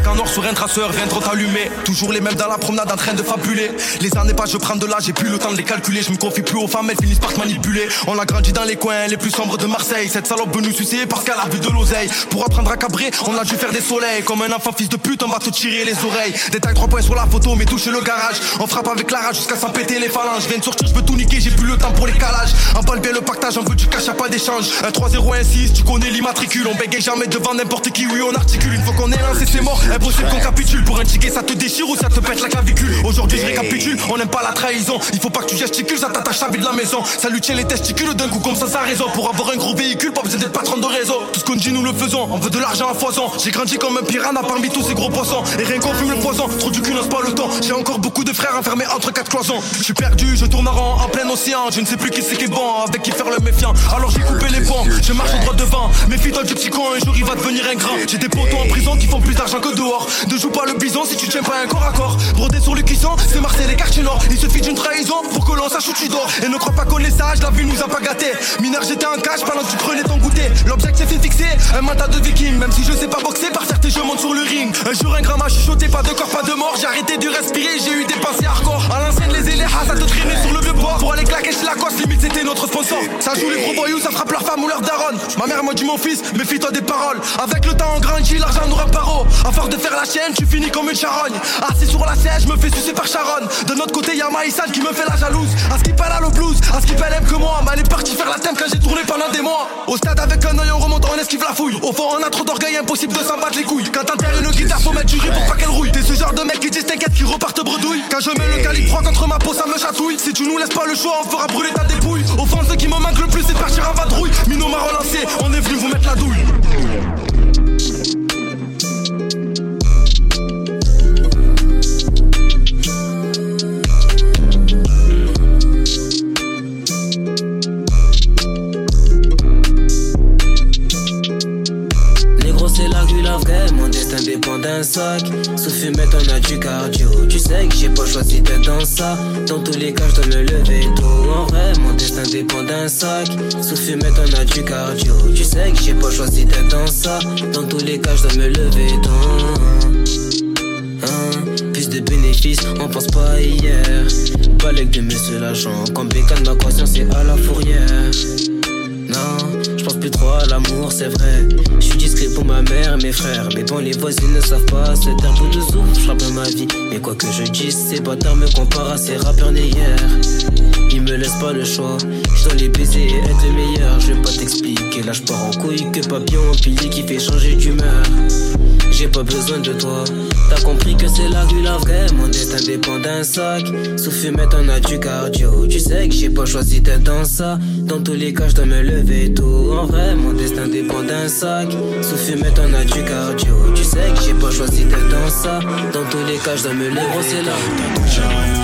En or sur un traceur viendront t'allumer. Toujours les mêmes dans la promenade en train de fabuler. Les années pas, je prends de l'âge, j'ai plus le temps de les calculer. Je me confie plus aux femmes, elles finissent par te manipuler. On a grandi dans les coins les plus sombres de Marseille. Cette salope veut nous sucer parce qu'elle a vu de l'oseille. Pour apprendre à cabrer, on a dû faire des soleils. Comme un enfant fils de pute, on va te tirer les oreilles. Détail 3 points sur la photo, mais toucher le garage. On frappe avec la rage jusqu'à s'en péter les phalanges. Je viens de sortir, je veux tout niquer, j'ai plus le temps pour les calages. Emballe bien le pactage, on veut du cash, pas d'échange. Un 3-0-1-6, tu connais l'immatricule. On bégaye jamais devant n'importe qui, oui, on articule. Une fois qu'on est lancé, c'est mort. Impossible qu'on pour un ticket, ça te déchire ou ça te pète la clavicule. Aujourd'hui, je récapitule, on n'aime pas la trahison. Il faut pas que tu gesticules, ça t'attache à vie de la maison. Ça lui tient les testicules d'un coup, comme ça, ça raison. Pour avoir un gros véhicule, pas besoin d'être patron de réseau. Tout ce qu'on dit, nous le faisons. On veut de l'argent à foison. J'ai grandi comme un piranha parmi tous ces gros poissons. Et rien qu'on fume le poison, trop du cul n'ose pas le temps. J'ai encore beaucoup de frères enfermés entre quatre cloisons. Je suis perdu, je tourne en rond en plein océan. Je ne sais plus qui c'est qui est bon, avec qui faire le méfiant. Alors j'ai coupé les ponts, je marche au droit devant. Méfie-toi du petit con, un jour il va devenir un grand. J'ai des potos en prison qui font plus d'argent que Ne joue pas le bison si tu tiens pas un corps à corps. Brodé sur le cuisson, c'est Marseille les quartiers nord. Il suffit d'une trahison pour que l'on sache où tu. Et ne crois pas qu'on est sage, la vie nous a pas gâté. Mineur, j'étais en cage pendant que tu prenais ton goûter. L'objectif est fixé, un mandat de viking. Même si je sais pas boxer, par fierté je monte sur le ring. Un jour un grand m'a chuchoté, pas de corps, pas de mort. J'ai arrêté de respirer, j'ai eu des pensées hardcore. À l'ancienne, les éléas, ça te traînait sur le vieux port. Pour aller claquer chez la cosse, limite c'était notre sponsor. Ça joue les gros voyous, ça frappe leur femme ou leur daronne. Ma mère m'a dit mon fils, méfie-toi des paroles. Avec le temps on grandit, l'argent nous rend paro. À force faire la chienne, tu finis comme une charogne. Assis sur la siège, me fais sucer par Sharon. De notre côté, y'a Maïsal qui me fait la jalouse. À ce qu'il à le blues, à ce qu'il aime que moi. Mais elle faire la thème quand j'ai tourné pendant des mois. Au stade avec un oeil, on remonte, on esquive la fouille. Au fond, on a trop d'orgueil, impossible de s'en battre les couilles. Quand t'enterres une guitare, faut mettre du riz pour pas qu'elle rouille. T'es ce genre de mec qui disent t'inquiète, qui repartent bredouille. Quand je mets le calibre froid contre ma peau, ça me chatouille. Si tu nous laisses pas le choix, on fera brûler ta dépouille. Au fond, ce qui me manque le plus, c'est de partir en vadrouille. Mino m'a relancé, on est venu vous mettre la douille. D'un sac. Sous fumette, on a du cardio. Tu sais que j'ai pas choisi d'être dans ça. Dans tous les cas, je dois me lever tôt. En vrai, mon destin dépend d'un sac. Sous fumette, on a du cardio. Tu sais que j'ai pas choisi d'être dans ça. Dans tous les cas, je dois me lever tôt. Hein, plus de bénéfices, on pense pas hier. Balèque de monsieur l'agent. Quand bécane ma conscience est à la fourrière. Non, pense plus trop à l'amour, c'est vrai. Je suis discret pour ma mère mes frères. Mais bon, les voisins ne savent pas se taire bout de souffle, frappe ma vie. Mais quoi que je dise, ces bâtards me comparent à ces rappeurs hier. Ils me laissent pas le choix. Je dois les baiser et être le meilleur. Je vais pas t'expliquer, là je pars en couille que papillon empilé qui fait changer d'humeur. J'ai pas besoin de toi. T'as compris que c'est la rue la vraie. Mon destin dépend d'un sac. Sous fumette, on a du cardio. Tu sais que j'ai pas choisi d'être dans ça. Dans tous les cas, je dois me lever tôt. En vrai, mon destin dépend d'un sac. Sous fumette, on a du cardio. Tu sais que j'ai pas choisi d'être dans ça. Dans tous les cas, je dois me lever. c'est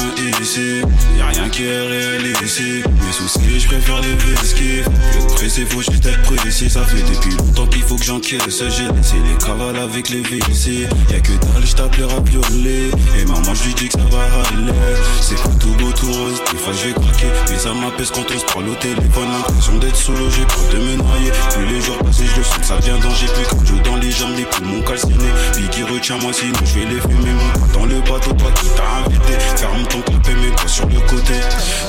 ici. Y'a rien qui est réel ici. Mes soucis, je préfère les esquives. Plus de pressé, faut juste être précis. Ça fait depuis longtemps qu'il faut que j'encaisse. J'ai laissé les cavales avec les ici. Y'a que dalle, je t'appellerai à violer. Et maman, je lui dis que ça va aller. C'est pas tout beau, tout rose. Des fois, je vais craquer. Mais ça m'apaise quand on se parle au téléphone. L'impression d'être sous logé, peur de me noyer. Plus les jours passés, je le sens que ça vient danger. Plus quand je dans les jambes, les poumons calcinés. Biggie, retiens-moi sinon je vais les fumer. Mon dans le bateau, toi qui t'as invité. Ferme ton clap et mets-toi sur le côté.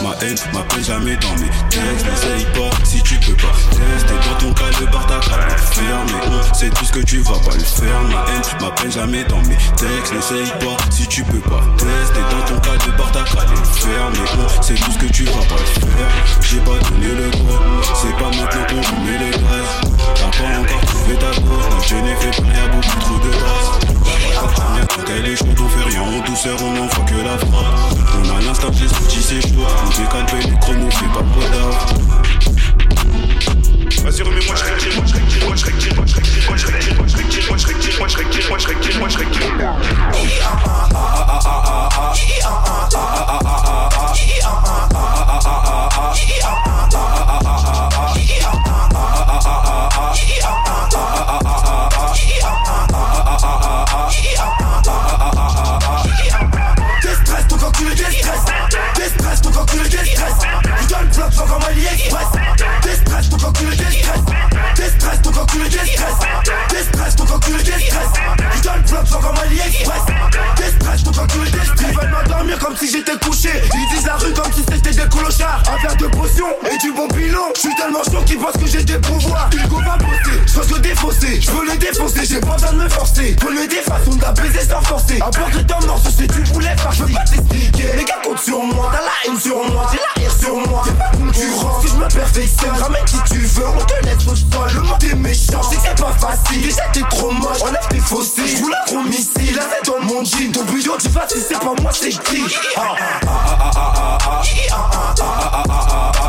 Ma haine m'appelle jamais dans mes textes. N'essaye pas si tu peux pas. Tester dans ton cas, le bar t'as on sait tout ce que tu vas pas le faire. Ma haine m'appelle jamais dans mes textes. N'essaye pas si tu peux pas. Tester dans ton cas, le bar t'as on sait tout ce que tu vas pas le faire. J'ai pas donné le gros. C'est pas maintenant qu'on remet les graisses. T'as pas encore trouvé ta cause. Je n'ai fait pas, beaucoup trop de grâce. Quand elle est chaude, on fait rien en douceur, on n'envoie que la frappe. On a l'instinct, les outils, c'est chaud. On décale, le chrono, fait pas de Vas-y, remets-moi, je rectile, moi je rectile, moi je rectile, moi je rectile, moi je rectile, moi je rectile, moi je rectile, moi je rectile, moi je rectile, moi je rectile. Déstresse, et du bon pilon Je suis tellement chaud qu'ils pensent que j'ai des pouvoirs Hugo va bosser, je pense le défausser Je peux le défoncer, j'ai pas besoin de me forcer Peux le défaçon de la baiser sans forcer Un peu de temps morceau si tu voulais faire Je peux pas t'expliquer Les gars comptent sur moi, t'as la haine sur moi J'ai la haine sur moi, t'es pas concurrent Si je me perfectionne, ramène qui tu veux On te laisse au sol, le monde est méchant sais que c'est pas facile, déjà t'es trop moche Enlève tes je roule un gros missile La tête dans mon jean, ton bouillon tu vas si c'est pas moi c'est qui Ah, ah, ah, ah, ah, ah, ah, ah, ah, ah, ah,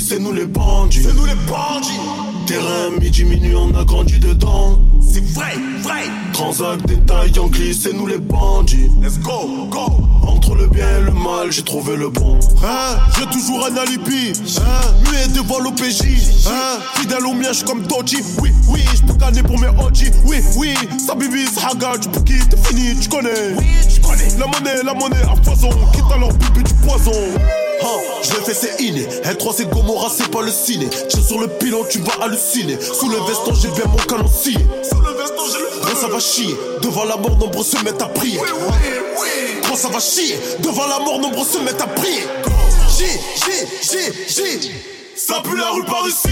c'est nous les bandits. C'est nous les bandits. Terrain, midi, minuit, on a grandi dedans. C'est vrai, vrai. Transac, détail, Yankee, c'est nous les bandits. Let's go, go. Entre le bien et le mal, j'ai trouvé le bon. Hein, j'ai toujours un alibi. Hein, muet devant l'OPJ. Hein, fidèle au mien, je comme Doji. Oui, oui, je peux gagner pour mes OG. Oui, oui, ça bibi, ça haga, tu peux quitter, fini, tu connais. Oui, tu connais. La monnaie, la monnaie à foison. Quitte alors bibi du poison. Hein, je l'ai fait, c'est inné. L3, c'est Gomorra, c'est pas le ciné. Tiens sur le pilon, tu vas halluciner. Sous le veston, j'ai bien mon scié. Sous le veston, j'ai le Gros, ça va chier. Devant la mort, nombreux se mettent à prier. Oui, oui, oui. Gros, ça va chier. Devant la mort, nombreux se mettent à prier. J, J, J, J. Ça pue la rue par ici.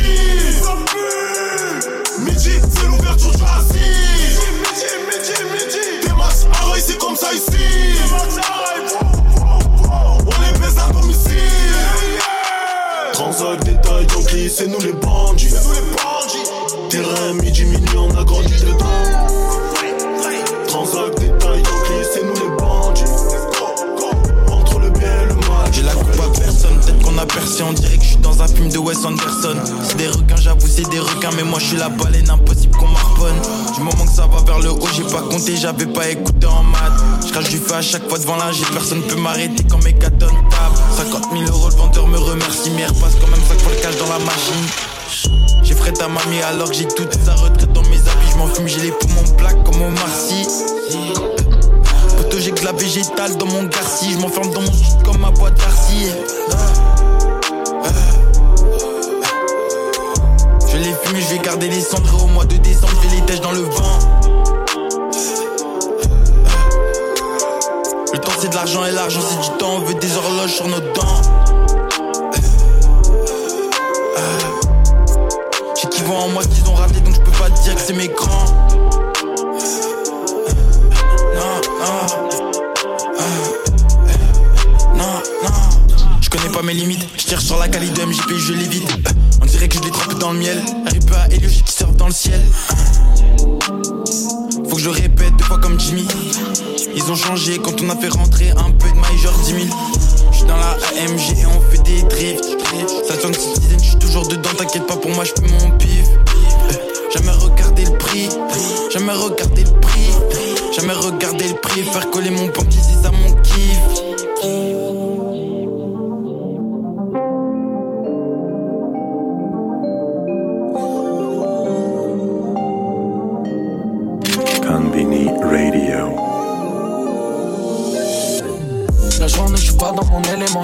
Ça pue. Midi, c'est l'ouverture du assis. Midi, midi, midi. Des max arrêt, c'est comme ça ici. Des On pays, c'est nous les bandits. Terrain midi, mini, on a grandi dedans. Personne, peut-être qu'on a percé, on dirait que je suis dans un film de Wes Anderson. C'est des requins, j'avoue, c'est des requins, mais moi je suis la baleine, impossible qu'on m'harponne. Du moment que ça va vers le haut, j'ai pas compté, j'avais pas écouté en maths. Je crache du feu à chaque fois devant l'ingé, personne peut m'arrêter quand mes tonnes tapent. 50 000 euros, le vendeur me remercie, mais repasse quand même 5 fois le cash dans la machine. J'ai frais ta mamie alors que j'ai toute sa retraite dans mes habits, je m'en fume, j'ai les poumons plaques comme au Marcy. J'ai que la végétale dans mon garci, je m'enferme dans mon sud comme ma boîte Darcy. Je les fumer, je vais garder les cendres au mois de décembre, je les tèches dans le vent. Le temps c'est de l'argent et l'argent c'est du temps, on veut des horloges sur nos dents. J'ai qui vont en moi qu'ils ont raté donc je peux pas dire que c'est mes grands. Mes limites, je tire sur la qualité de MJP, je l'évite. On dirait que je l'ai trempé dans le miel. RIP à Helio, qui surfe dans le ciel. Faut que je répète deux fois comme Jimmy. Ils ont changé quand on a fait rentrer un peu de maille, genre 10 000. J'suis dans la AMG et on fait des drifts. Ça sonne citizen, j'suis toujours dedans, t'inquiète pas pour moi, j'fais mon pif. Jamais regarder le prix, jamais regarder le prix, jamais regarder le prix, faire coller mon pompier si ça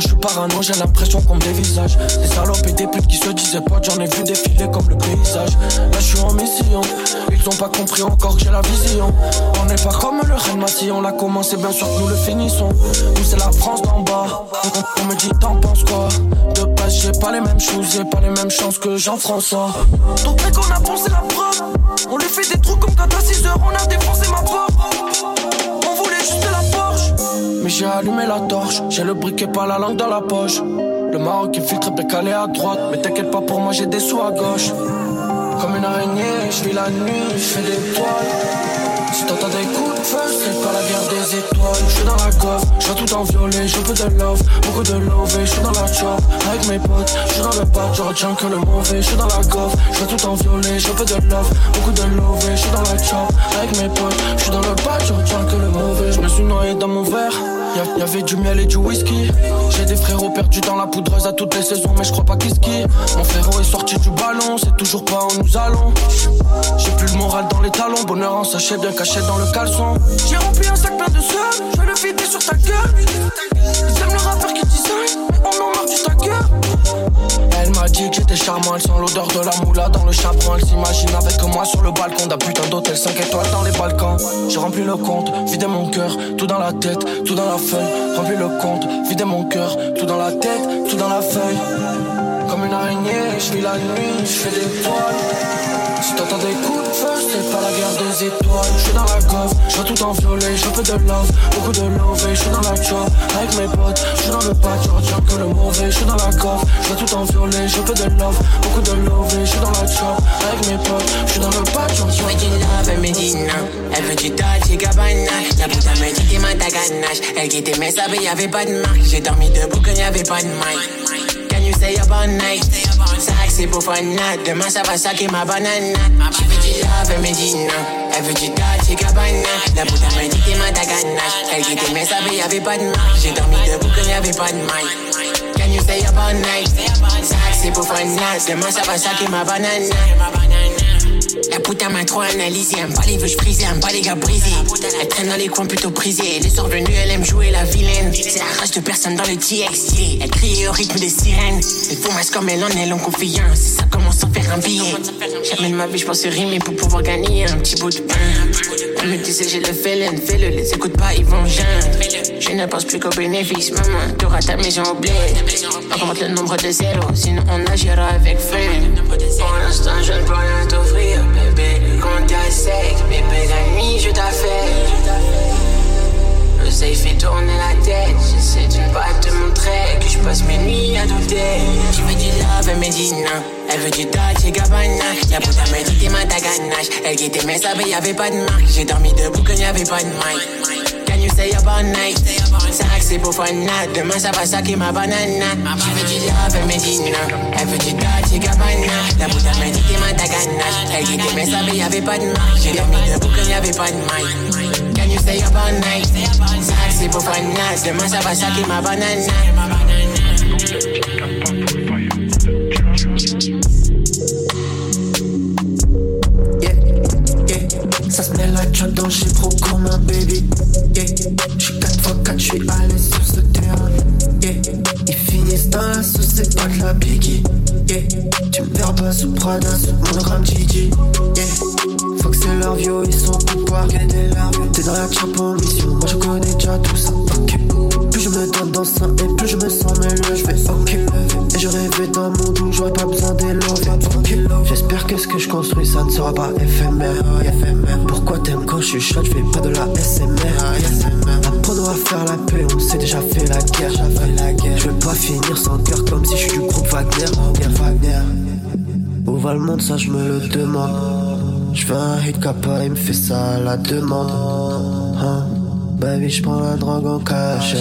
je suis parano, j'ai l'impression qu'on me dévisage. Des salopes et des putes qui se disaient pas, j'en ai vu défiler comme le paysage. Là, je suis en mission, ils ont pas compris encore que j'ai la vision. On n'est pas comme le Reine Massy, on l'a commencé, bien sûr que nous le finissons. Nous, c'est la France d'en bas. On, on me dit, t'en penses quoi? De base, j'ai pas les mêmes choses, j'ai pas les mêmes chances que Jean-François. Donc, dès qu'on a pensé la preuve, on lui fait des trous comme quand à 6 heures, on a défoncé ma porte. On voulait juste la. J'ai allumé la torche, j'ai le briquet pas la langue dans la poche. Le Maroc qui filtre bien calé à droite, mais t'inquiète pas pour moi j'ai des sous à gauche. Comme une araignée, je vis la nuit, je fais des toiles. Si t'entends des coups de feu, c'est pas la guerre des étoiles. Je suis dans la coffre, je tout en violet, je veux de love, beaucoup de love, je suis dans la chop avec mes potes. Je suis dans le bac, je retiens que le mauvais. Je suis dans la coffre, je tout en violet, je veux de love, beaucoup de love, je suis dans la chop avec mes potes. Je suis dans le bac, je retiens que le mauvais. Je me suis noyé dans mon verre. Y avait du miel et du whisky. J'ai des frérots perdus dans la poudreuse à toutes les saisons, mais je crois pas qu'ils skient. Mon frérot est sorti du ballon, c'est toujours pas où nous allons. J'ai plus le moral dans les talons, bonheur en sachet bien caché dans le caleçon. J'ai rempli un sac plein de sueur, je vais le vider sur ta gueule. Ils aiment le rappeur qui design, on en marre du stacker. Elle m'a dit que j'étais charmant, elle sent l'odeur de la moula dans le chaperon. Elle s'imagine avec moi sur le balcon d'un putain d'hôtel 5 étoiles dans les Balkans. J'ai rempli le compte, vidé mon cœur, tout dans la tête, tout dans la feuille. Rempli le compte, vidé mon cœur, tout dans la tête, tout dans la feuille. Comme une araignée, je vis la nuit, je fais des toiles. Si t'entends des coups de feu, c'est pas la guerre des étoiles. Je suis dans la coffre, je tout en violet, je veux de love, beaucoup de love, je suis dans la chop avec mes potes. Je suis dans le bac, je retiens que le mauvais. Je suis dans la coffre, je tout en violet, je veux de love, beaucoup de love, je suis dans la chop avec mes potes. Je suis dans le bac, je Tu veux du love, elle me dit non. Elle veut du Dolce Gabbana. La puta me dit qu'il m'a ta ganache. Elle quittait mes sables, y'avait pas de marque. J'ai dormi debout quand y'avait pas de mic. Can you all night? Ça c'est pour fun night. Demain ça va saquer ma banane. Je veux du love, elle me dit non. Elle veut du Dolce Gabbana. La puta me dit qu'il m'a ta ganache. Elle quittait mes sables, y'avait pas de marque. J'ai dormi debout quand y'avait pas de mic. Can you stay up all night? Ça c'est pour fun night. Demain ça va saquer ma banane. La putain m'a trop analysé, un pas les vœux frisés, un pas les gars brisés. Elle traîne dans les coins plutôt brisés. Les soeurs venues, elle aime jouer la vilaine. C'est la rage de personne dans le TXT. Elle crie au rythme des sirènes. Les faux masques comme elle en elle ont confiance. Ça commence à faire un billet. Jamais de ma vie, je pense rimer pour pouvoir gagner un petit bout de pain. Elle me disait, j'ai le félin, fais-le, les écoute pas, ils vont gêner. Je ne pense plus qu'au bénéfice, maman. T'auras ta maison au bled. Augmente le nombre de zéros, sinon on agira avec feu. Pour l'instant, je ne peux rien t'offrir, sec, bébé, la nuit, je t'affecte. Le safe fait tourner la tête. J'essaie de pas te montrer que je passe mes nuits à douter. Tu veux du love, elle me. Elle veut du Dolce Gabbana. La puta me dit t'es ma ganache. Elle quittait mes sables, y'avait pas de marque. J'ai dormi debout quand y'avait pas de mic. Can you stay up all night? Ça c'est pour fun night. Demain ça va saquer ma banane. Tu veux du love, elle me dit non. Elle veut du Dolce Gabbana. La puta me dit t'es ma ta ganache. Elle quittait mes sables, y'avait pas de marque. J'ai dormi debout quand y'avait pas de mic. Can you stay up all night? Ça c'est pour fun night. Demain ça va saquer ma banane. La chat dans j'ai pro comme un baby. Yeah. J'suis 4 x 4, j'suis à l'aise sur ce terrain. Yeah. Ils finissent dans la sauce, c'est pas de la biggie. Yeah. Tu me verras pas sous Prada, sous monogramme Gigi. Yeah. Que c'est leur vieux, ils sont pouvoir des larmes. T'es dans la champ en mission, moi je connais déjà tout ça. Plus je me donne dans ça et plus je me sens mieux, je vais ok. Et je rêvais d'un monde où j'aurais pas besoin des Ok. J'espère frère, qu'est-ce que je construis, ça ne sera pas éphémère. Pourquoi t'aimes quand je suis chaud, je fais pas de la SMR. Apprenons à faire la paix, on s'est déjà fait la guerre. Je veux pas finir sans cœur comme si je suis du groupe Wagner. Où va le monde, ça je me le demande. Je un hit kappa, il me fait ça à la demande. Hein? Baby, je prends la drogue en cachette.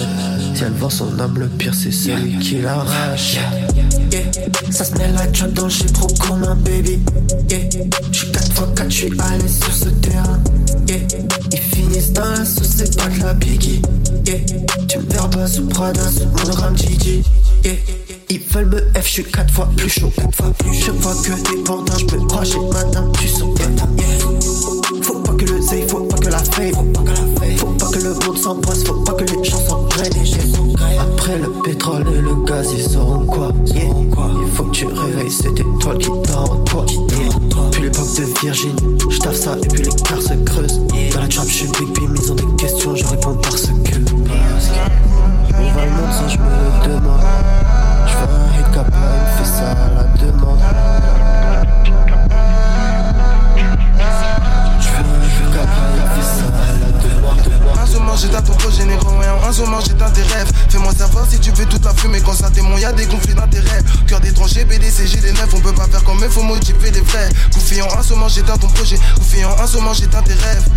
Si elle vend son âme, le pire c'est celui qui l'arrache. Ça se met la job dans j'ai trop comme un baby. Je suis 4 x 4, je suis allé sur ce terrain. Ils finissent dans la sauce, c'est pas de la biggie. Tu me verras pas sous Prada, sous monogramme Gigi. Ils veulent me F, je suis 4 fois plus chaud, 4 fois plus chaud. Je vois que des bandins, je me crois chez madame, tu sens Faut pas que le zay, faut pas que la fame, faut pas que la fame. Faut pas que le monde s'embrasse, faut pas que les gens s'engrainent. Après le pétrole et le gaz, ils sauront quoi. Il faut que tu réveilles cette étoile qui dort en toi. Puis l'époque de Virginie, je taffe ça et puis les cars se creusent. Dans la trap, je suis big beam, ils ont des questions, je réponds parce que. Où va le monde, ça je me le demande. Je fais un kappa, il me fait ça à la demande. Jour j'éteins ton négro et un jour j'éteins tes rêves. Fais-moi savoir si tu veux toute la fumée quand ça témoigne y'a des conflits d'intérêts. Cœur d'étranger, BDC, j'ai des neufs, on peut pas faire comme il faut motiver les vrais. Gouffi en un saumon j'éteins ton projet, Gouffi en un saumon j'éteins tes rêves.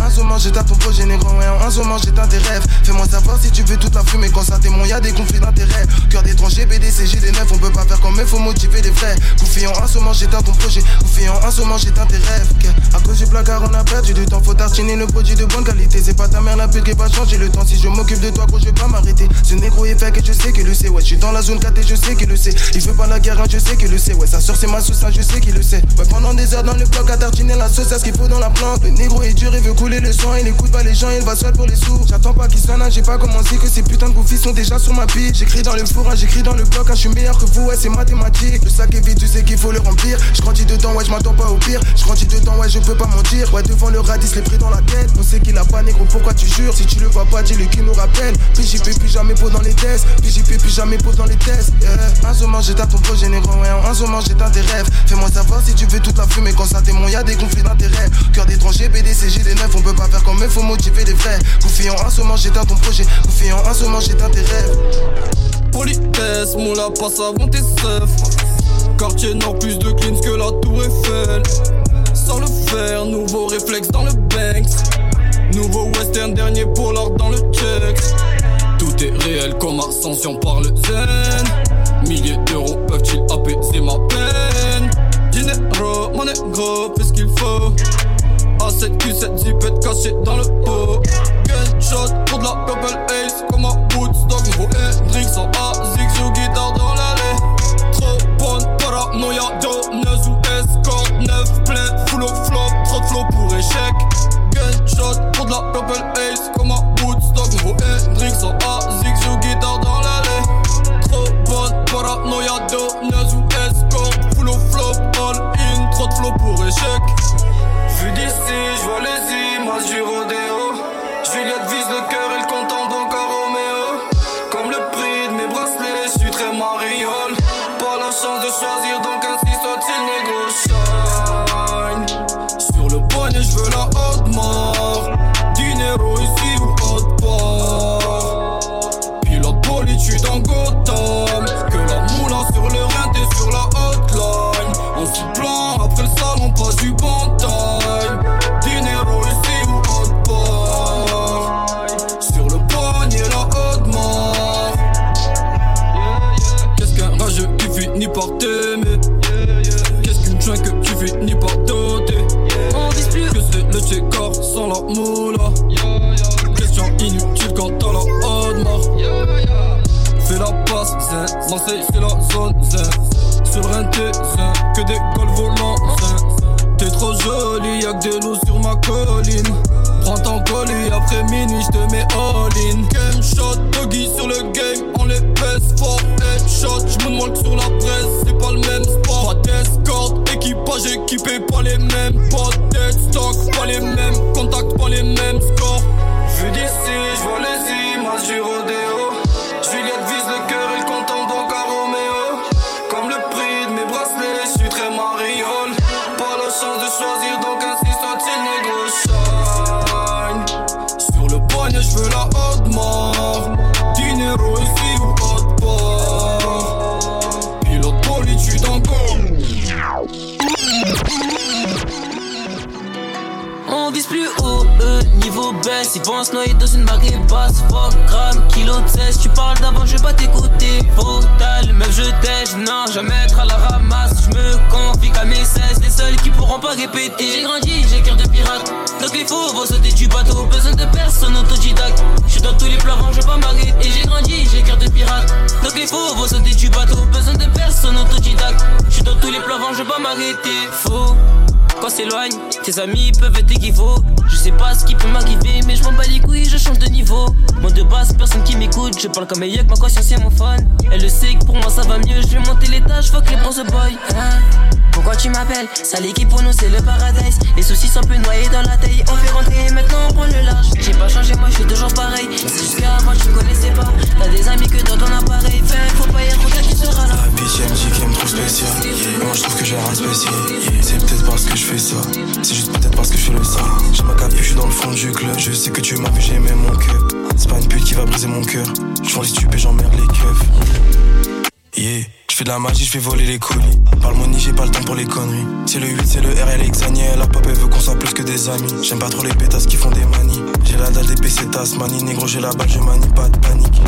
Un saumon j'éteins ton projet négro et un saumon j'éteins tes rêves. Fais-moi savoir si tu veux toute la fumée quand ça témoigne y'a des conflits d'intérêts. Cœur d'étranger, BDC, j'ai des neufs, on peut pas faire comme il faut motiver les vrais. Gouffi en un saumon j'éteins ton projet, Gouffi en un saumon j'éteins tes rêves. À cause du placard on a perdu du temps, faut tartiner le produit de bonne qualité. C'est pas ta mère la qui va changer le temps Si je m'occupe de toi gros je vais pas m'arrêter. Ce négro est fait que je sais qu'il le sait. Ouais je suis dans la zone 4 et je sais qu'il le sait. Il veut pas la guerre hein, je sais qu'il le sait. Ouais sa soeur c'est ma sauce hein, je sais qu'il le sait. Ouais pendant des heures dans le bloc à tartiner la sauce C'est ce qu'il faut dans la plante Le négro est dur il veut couler le sang. Il écoute pas les gens il va seul pour les sous. J'attends pas qu'il sonne hein, j'ai pas commencé Que ces putains de goofies sont déjà sur ma piste J'écris dans le four hein, j'écris dans le bloc hein, Je suis meilleur que vous ouais c'est mathématique. Le sac est vide tu sais qu'il faut le remplir. Je grandis dedans ouais je m'attends pas au pire. Je grandis dedans ouais je peux pas mentir. Ouais devant le radis les prix dans la tête. On sait qu'il a pas négro pourquoi tu Si tu le vois pas dis-le qui nous rappelle. J'y plus jamais pose dans les tests. J'y plus jamais pose dans les tests. Yeah. Un saumon j'éteins ton projet négro ouais, Un saumon j'éteins tes rêves. Fais-moi savoir si tu veux toute la fumée Quand ça témoigne y'a des conflits d'intérêts. Cœur d'étranger BDC j'ai des neufs On peut pas faire comme il faut motiver les vrais. En un saumon j'éteins ton projet. En un saumon j'éteins tes rêves. Politesse, moula passe avant tes seufs. Quartier nord plus de cleans que la tour Eiffel. Sans le faire, nouveau réflexe dans le Banks Nouveau western, dernier l'ordre dans le checks Tout est réel comme ascension par le zen. Milliers d'euros peuvent-ils apaiser ma peine. Dinero, mon négro, fais ce qu'il faut. A7, Q7, zipette caché dans le pot. Gunshot pour de la purple ace Comme un Woodstock, nouveau Hendrix en ASIC Joue guitare dans l'allée. Trop bonne paranoïa, donneuse ou escorte Neuf plein, full of flop, trop de flow pour échec. Gunshot la purple ace Comme un Woodstock, nouveau Hendrix en ASIC Joue guitare dans l'allée. Trop bonne paranoïa, donneuse des loups sur ma colline. Prends ton colis, après minuit, j'te mets all-in. Game niveau baisse. Ils vont se noyer dans une marée basse. Fuck, gramme, kilo de 16. Tu parles d'avant, je vais pas t'écouter. Total, meuf, je t'aide. Non, jamais être à la ramasse. Je me confie qu'à mes 16. Les seuls qui pourront pas répéter. J'ai grandi, j'ai cœur de pirate. Donc il faut vont sauter du bateau. Besoin de personne autodidacte. Je suis dans tous les plans, je vais pas m'arrêter. J'ai grandi, j'ai cœur de pirate. Donc il faut vont sauter du bateau. Besoin de personne autodidacte. Je suis dans tous les plans, je vais pas m'arrêter. Faux quand s'éloigne, tes amis peuvent être équivoques. Je sais pas ce qui peut m'arriver, mais je m'en bats les couilles, je change de niveau. Moi de base, personne qui m'écoute, je parle comme un ma conscience est mon fan. Elle le sait que pour moi ça va mieux, je vais monter l'étage, fuck les bronze boy. Hein? Pourquoi tu m'appelles? Ça l'équipe pour nous c'est le paradise. Les soucis sont peu noyés dans la taille. On fait rentrer maintenant on prend le large. J'ai pas changé moi je suis toujours pareil. C'est juste qu'avant tu me connaissais pas. T'as des amis que dans ton appareil. Fais faut pas y être qui sera là. La bitch elle me me trouve spécial. Et moi je trouve que j'ai rien spécial. C'est peut-être parce que je fais ça C'est juste peut-être parce que je fais le sang J'ai ma capuche, je suis dans le fond du club Je sais que tu m'as vu j'aimais mon cœur C'est pas une pute qui va briser mon cœur Je vends les stupes et j'emmerde les keufs Yeah je fais de la magie, je fais voler les colis. Parle money, j'ai pas le temps pour les conneries. C'est le 8, c'est le R, elle est exagnée. La pop, elle veut qu'on soit plus que des amis. J'aime pas trop les pétasses qui font des manies. J'ai la dalle des PC Tasmanie. Négro, j'ai la balle, je manie pas de panique.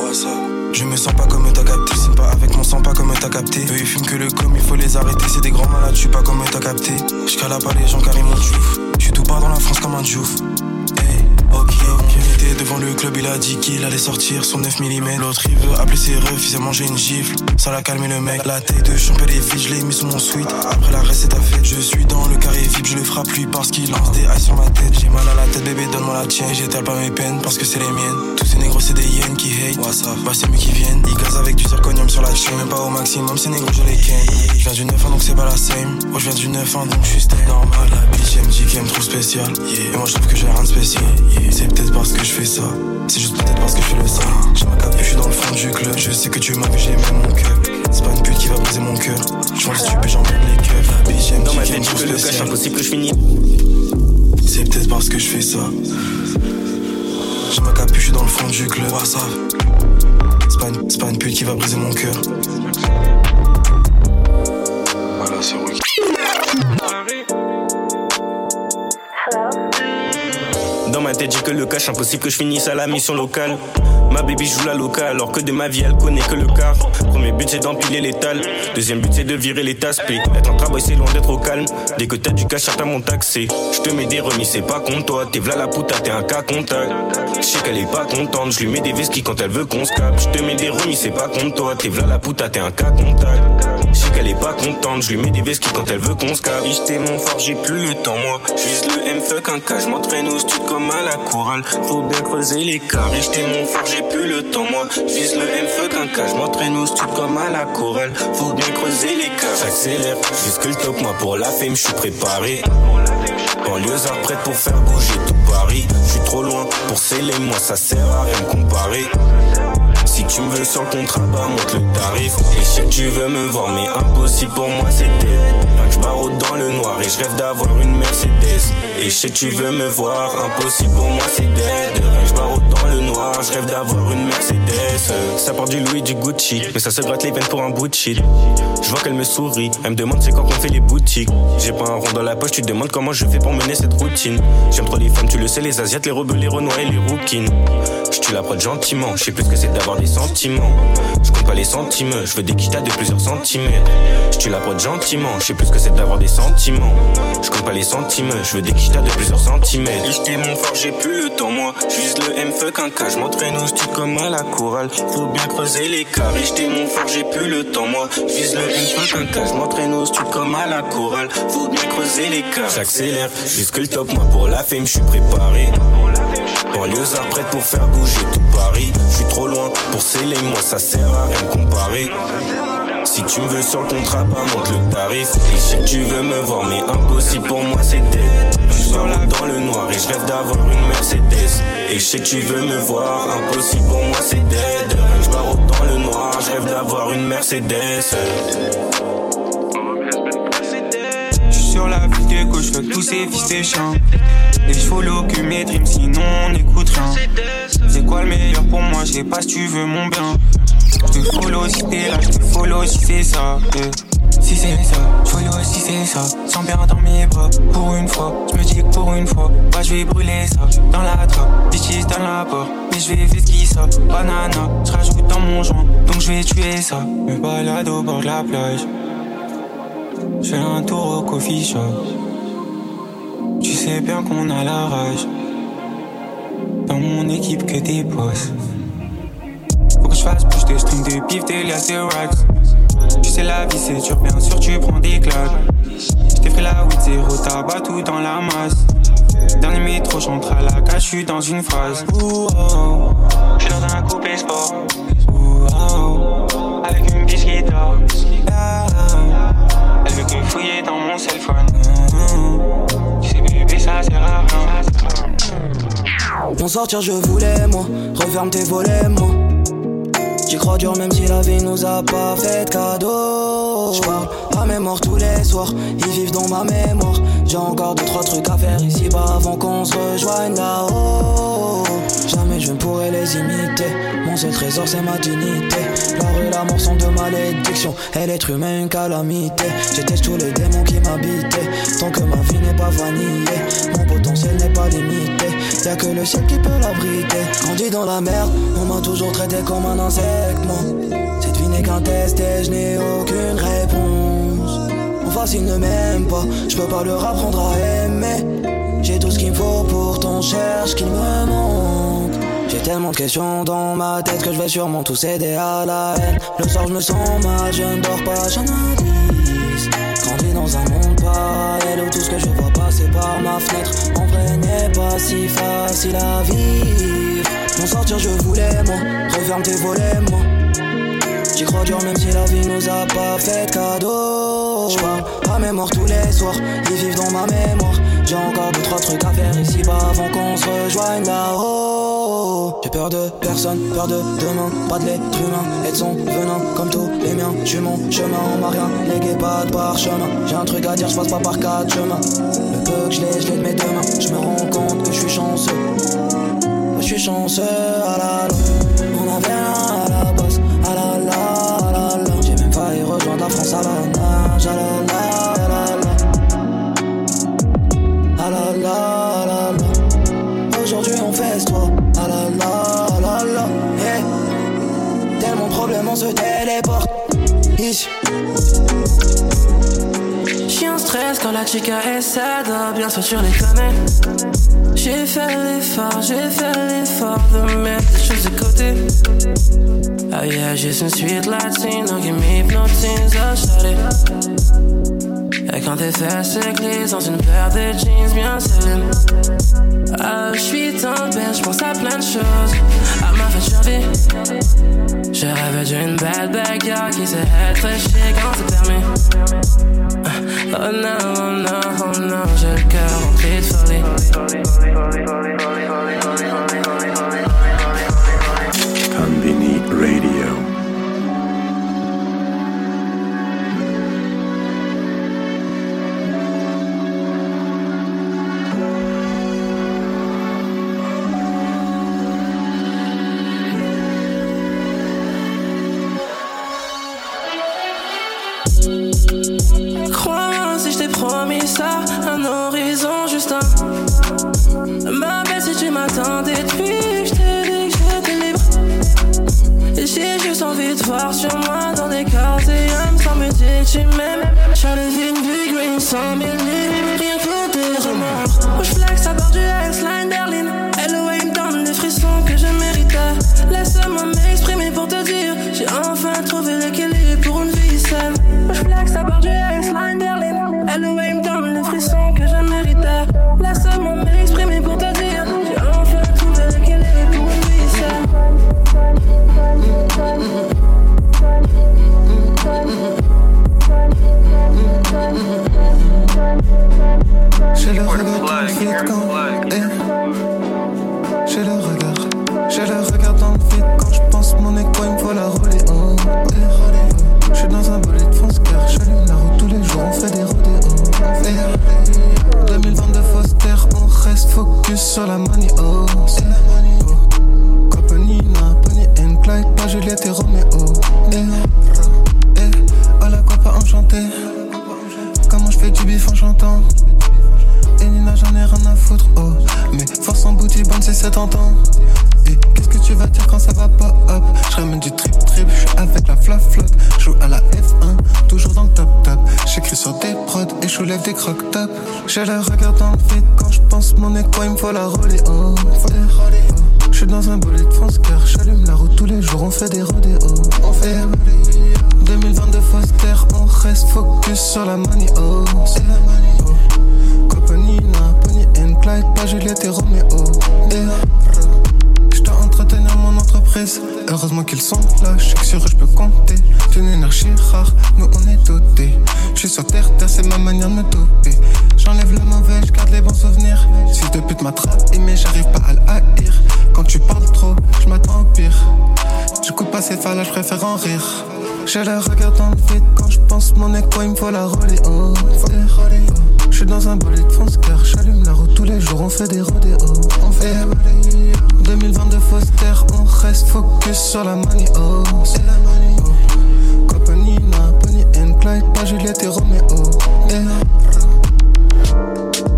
Ouais, ça. Je me sens pas comme t'as capté, signe pas avec mon sang pas comme t'as capté. Eux ils fument que le com, il faut les arrêter, c'est des grands malades, je suis pas comme t'as capté. J'cala pas les gens car ils m'ont djouf. J'suis tout part dans la France comme un djouf. Devant le club, il a dit qu'il allait sortir son 9 mm. L'autre il veut appeler ses refs, il s'est mangé une gifle. Ça l'a calmé le mec. La tête de champion les vies, je l'ai mis sous mon suite. Après la reste c'est ta fête. Je suis dans le carré VIP, je le frappe lui parce qu'il lance des eyes sur ma tête. J'ai mal à la tête, bébé, donne-moi la tienne. J'étale pas mes peines parce que c'est les miennes. Tous ces négros c'est des yens qui hate. Ouais, ça, bah c'est mieux qui viennent. Ils gazent avec du zirconium sur la chaîne. Même pas au maximum, ces négros je les ken. Je viens du 9 ans donc c'est pas la same. Moi je viens du 9 ans donc je suis normal. La bitch elle me dit qu'elle me trouve spécial. Et moi je trouve que j'ai rien de spécial. C'est peut-être parce que je fais ça. C'est juste peut-être parce que je fais le sang. J'ai ma capuche, je suis dans le fond du club. Je sais que tu m'as vu, j'ai mon cœur. C'est pas une pute qui va briser mon cœur. Je vois le stupé, les keufs. La bitch elle me Dans ma tête, le impossible que je finis. C'est peut-être parce que je fais ça. J'ai ma capuche, je suis dans le fond du club. Ah, ça. C'est pas, une- c'est pas une pute qui va briser mon cœur. Voilà, c'est Rookie. Ma j'ai que le cash, impossible que je finisse à la mission locale. Ma baby joue la locale, alors que de ma vie, elle connaît que le quart. Premier but, c'est d'empiler l'étal. Deuxième but, c'est de virer les taspés. Être un travail, c'est loin d'être au calme. Dès que t'as du cash, certains m'ont taxé. Je te mets des remises, c'est pas contre toi. T'es v'là la puta, t'es un cas contact. Je sais qu'elle est pas contente, je lui mets des vesquis quand elle veut qu'on se capte. Je mets des remises, c'est pas contre toi. T'es v'là la puta, t'es un cas contact. Je sais qu'elle est pas contente, je mets des vesquis quand elle veut qu'on se capte. Mon fort, j'ai plus le temps, moi. J'vise le M, fuck un cas, j'm'entraîne au stud comme la chorale. Faut bien creuser l'écart. J'étais mon fort, j'ai plus le temps, moi. J'vise le M, fuck un cas, j'm'entraîne au stud comme à la chorale. Faut bien creuser l'écart. J'accélère, jusque le top, moi pour la fame, j'suis préparé. Banlieusard prête pour faire bouger tout Paris. J'suis trop loin pour sceller, moi ça sert à rien comparer. Si tu me veux contrat, bah monte le tarif. Et que tu veux me voir, mais impossible pour moi que je barre dans le noir et je rêve d'avoir une Mercedes. Et je sais tu veux me voir, impossible pour moi c'est dead. Je barre dans le noir, je rêve d'avoir une Mercedes. Ça part du Louis, du Gucci, mais ça se gratte les veines pour un bout de shit. Je vois qu'elle me sourit, elle me demande c'est quand qu'on fait les boutiques. J'ai pas un rond dans la poche, tu te demandes comment je fais pour mener cette routine. J'aime trop les femmes, tu le sais, les asiates, les rebeux, les renois et les rouquines. Je tue la prod gentiment, je sais plus ce que c'est d'avoir des sentiments. Je compte pas les sentiments, je veux des quitas de plusieurs centimètres. Je tue la prod gentiment, je sais plus ce que c'est d'avoir des sentiments. Je compte pas les sentiments, je veux des quitas de plusieurs centimètres. J'étais mon fort, j'ai plus le temps, moi. J'vise le M, fuck un cas, j'm'entraîne au stud comme à la chorale. Faut bien creuser l'écart. Et j'étais mon fort, j'ai plus le temps, moi. J'vise le M, fuck un cas, j'm'entraîne au stud comme à la chorale. Faut bien creuser l'écart. J'accélère, jusque le top, moi pour la fame, j'suis préparé. Banlieusard prête pour faire bouger tout Paris. Je suis trop loin pour sceller, moi ça sert à rien comparer. Si tu me veux sur le contrat, bah monte le tarif. Et je sais que tu veux me voir, mais impossible pour moi c'est dead. Je dans le noir et je rêve d'avoir une Mercedes. Et je sais que tu veux me voir, impossible pour moi c'est dead. Je dans le noir, je rêve d'avoir une Mercedes. Sur la ville de gauche, fuck tous ces fils de chiens. Et je follow que mes dreams, sinon on n'écoute rien. C'est quoi le meilleur pour moi, je sais pas si tu veux mon bien. Je te follow si t'es là, je te follow si c'est ça. yeah. Si c'est ça, je follow si c'est ça. Sans bien dans mes bras, pour une fois. Je me dis que pour une fois, bah je vais brûler ça. Dans la trappe, bitches dans la porte. Mais je vais qui ça. Banana, je rajoute dans mon joint, donc je vais tuer ça. Me balade au bord de la plage. Je fais un tour au coffee shop. Tu sais bien qu'on a la rage. Dans mon équipe que des boss. Faut que je fasse plus de string de pif, de liasses de racks. Tu sais la vie c'est dur, bien sûr tu prends des claques. J't'ai pris la weed, zéro tabac, tout dans la masse. Dernier métro, j'entre à la cage, j'suis dans une phrase. Ouh, oh. J'suis dans un coupé sport. Oh. Avec une biche guitare. Ah, fouiller dans mon cell phone. Bébé, ça sert à rien. Pour sortir, je voulais, moi. Referme tes volets, moi. J'y crois dur, même si la vie nous a pas fait de cadeau. J'parle à mes morts tous les soirs, ils vivent dans ma mémoire. J'ai encore deux, trois trucs à faire ici bas avant qu'on se rejoigne là-haut. Je ne pourrai les imiter. Mon seul trésor, c'est ma dignité. La rue, l'amour sont de malédiction. Et l'être humain, une calamité. J'étais tous les démons qui m'habitaient. Tant que ma vie n'est pas vanillée, mon potentiel n'est pas limité. Y'a que le ciel qui peut l'abriter. Grandi dans la merde, on m'a toujours traité comme un insecte, moi. Cette vie n'est qu'un test et je n'ai aucune réponse. Mon facile ne m'aime pas, je peux pas leur apprendre à aimer. J'ai tout ce qu'il me faut, pourtant cherche qu'il me manque. Tellement de questions dans ma tête que je vais sûrement tout céder à la haine. Le soir, je me sens mal, je ne dors pas, j'analyse. Grandi dans un monde parallèle où tout ce que je vois passer par ma fenêtre, en vrai, n'est pas si facile à vivre. M'en sortir, je voulais, moi. Referme tes volets, moi. J'y crois dur même si la vie nous a pas fait de cadeau J'parle à mes morts tous les soirs, ils vivent dans ma mémoire J'ai encore deux trois trucs à faire ici bas avant qu'on se rejoigne là-haut J'ai peur de personne, peur de demain, pas de l'être humain Et de son venin. Comme tous les miens J'suis mon chemin, on m'a rien légué, pas de parchemin. J'ai un truc à dire, j'passe pas par quatre chemins. Le peu que j'l'ai, j'l'ai de mes deux mains. J'me rends compte que j'suis chanceux. J'suis chanceux, ah là là On avait un à la base ah la la, ah la la. J'ai même failli rejoindre la France à la nage Ah la la, la se téléporte Ici stress quand la chica sad, ah, bien sûr sur les connaît. J'ai fait l'effort, j'ai fait l'effort de mettre les choses de côté. Oh yeah, juste une suite latino qui m'hypnotise, oh shawty. Quand tes fesses dans une paire de jeans bien scellés. Ah, j'suis tant belle, j'pense à plein de choses. À ma future vie. Je rêve d'une belle bagarre qui sait être chic quand c'est permis. Oh non, oh non, oh non, j'ai le cœur rempli de folie. Fait des rodéos. On fait 2022 Foster, on reste focus sur la money. Oh, c'est la money. Copanina, Bonnie and Clyde, pas Juliette et Roméo. Heureusement qu'ils sont là, je suis sûr que je peux compter. Une énergie rare, nous on est dotés. Je suis sur terre, terre, c'est ma manière de me doper. J'enlève le mauvais, je garde les bons souvenirs. Si de pute m'attrape, mais j'arrive pas à l'haïr. Quand tu parles trop, je m'attends au pire. Je coupe pas ces là, je préfère en rire. J'ai le regard dans le vide quand je pense mon écho, il me faut la relais. Oh, je suis dans un bolide de France car j'allume la route tous les jours, on fait des rodéos. On fait 2022 Foster, on reste focus sur la money. Oh, c'est la money. Oh. Copanina, Bonnie and Clyde, pas Juliette et Roméo.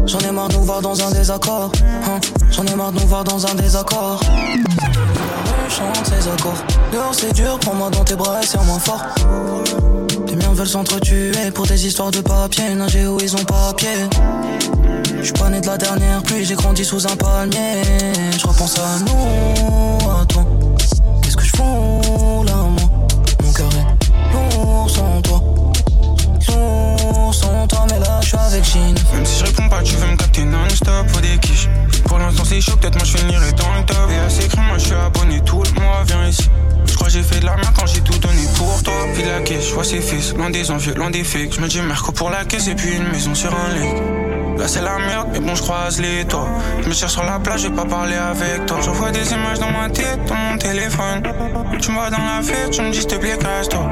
J'en ai marre de nous voir dans un désaccord. Hein. J'en ai marre de nous voir dans un désaccord. Chante ces accords. Dehors c'est dur, prends-moi dans tes bras et serre-moi fort. Les miens veulent s'entretuer pour des histoires de papier. Nager où ils ont papier. J'suis pas né de la dernière pluie, j'ai grandi sous un palmier. Je repense à nous, à toi. Qu'est-ce que je fous là, moi? Mon cœur est lourd sans toi. Lourd sans toi, mais là j'suis avec Jean. Même si je réponds pas, tu veux me capter non-stop pour des quiches. Pour l'instant c'est chaud, peut-être moi je finirai dans le top. Et assez moi je suis abonné tout le mois, viens ici. Je crois j'ai fait de la merde quand j'ai tout donné pour toi. Puis la caisse, je vois ses fils, loin des envieux, loin des fakes. Je me dis merco pour la caisse et puis une maison sur un lake. Là c'est la merde, mais bon je croise les toits. Je me cherche sur la plage, j'ai pas parlé avec toi. J'envoie des images dans ma tête, dans mon téléphone. Tu me vois dans la fête, tu me dis s'il te plaît casse-toi.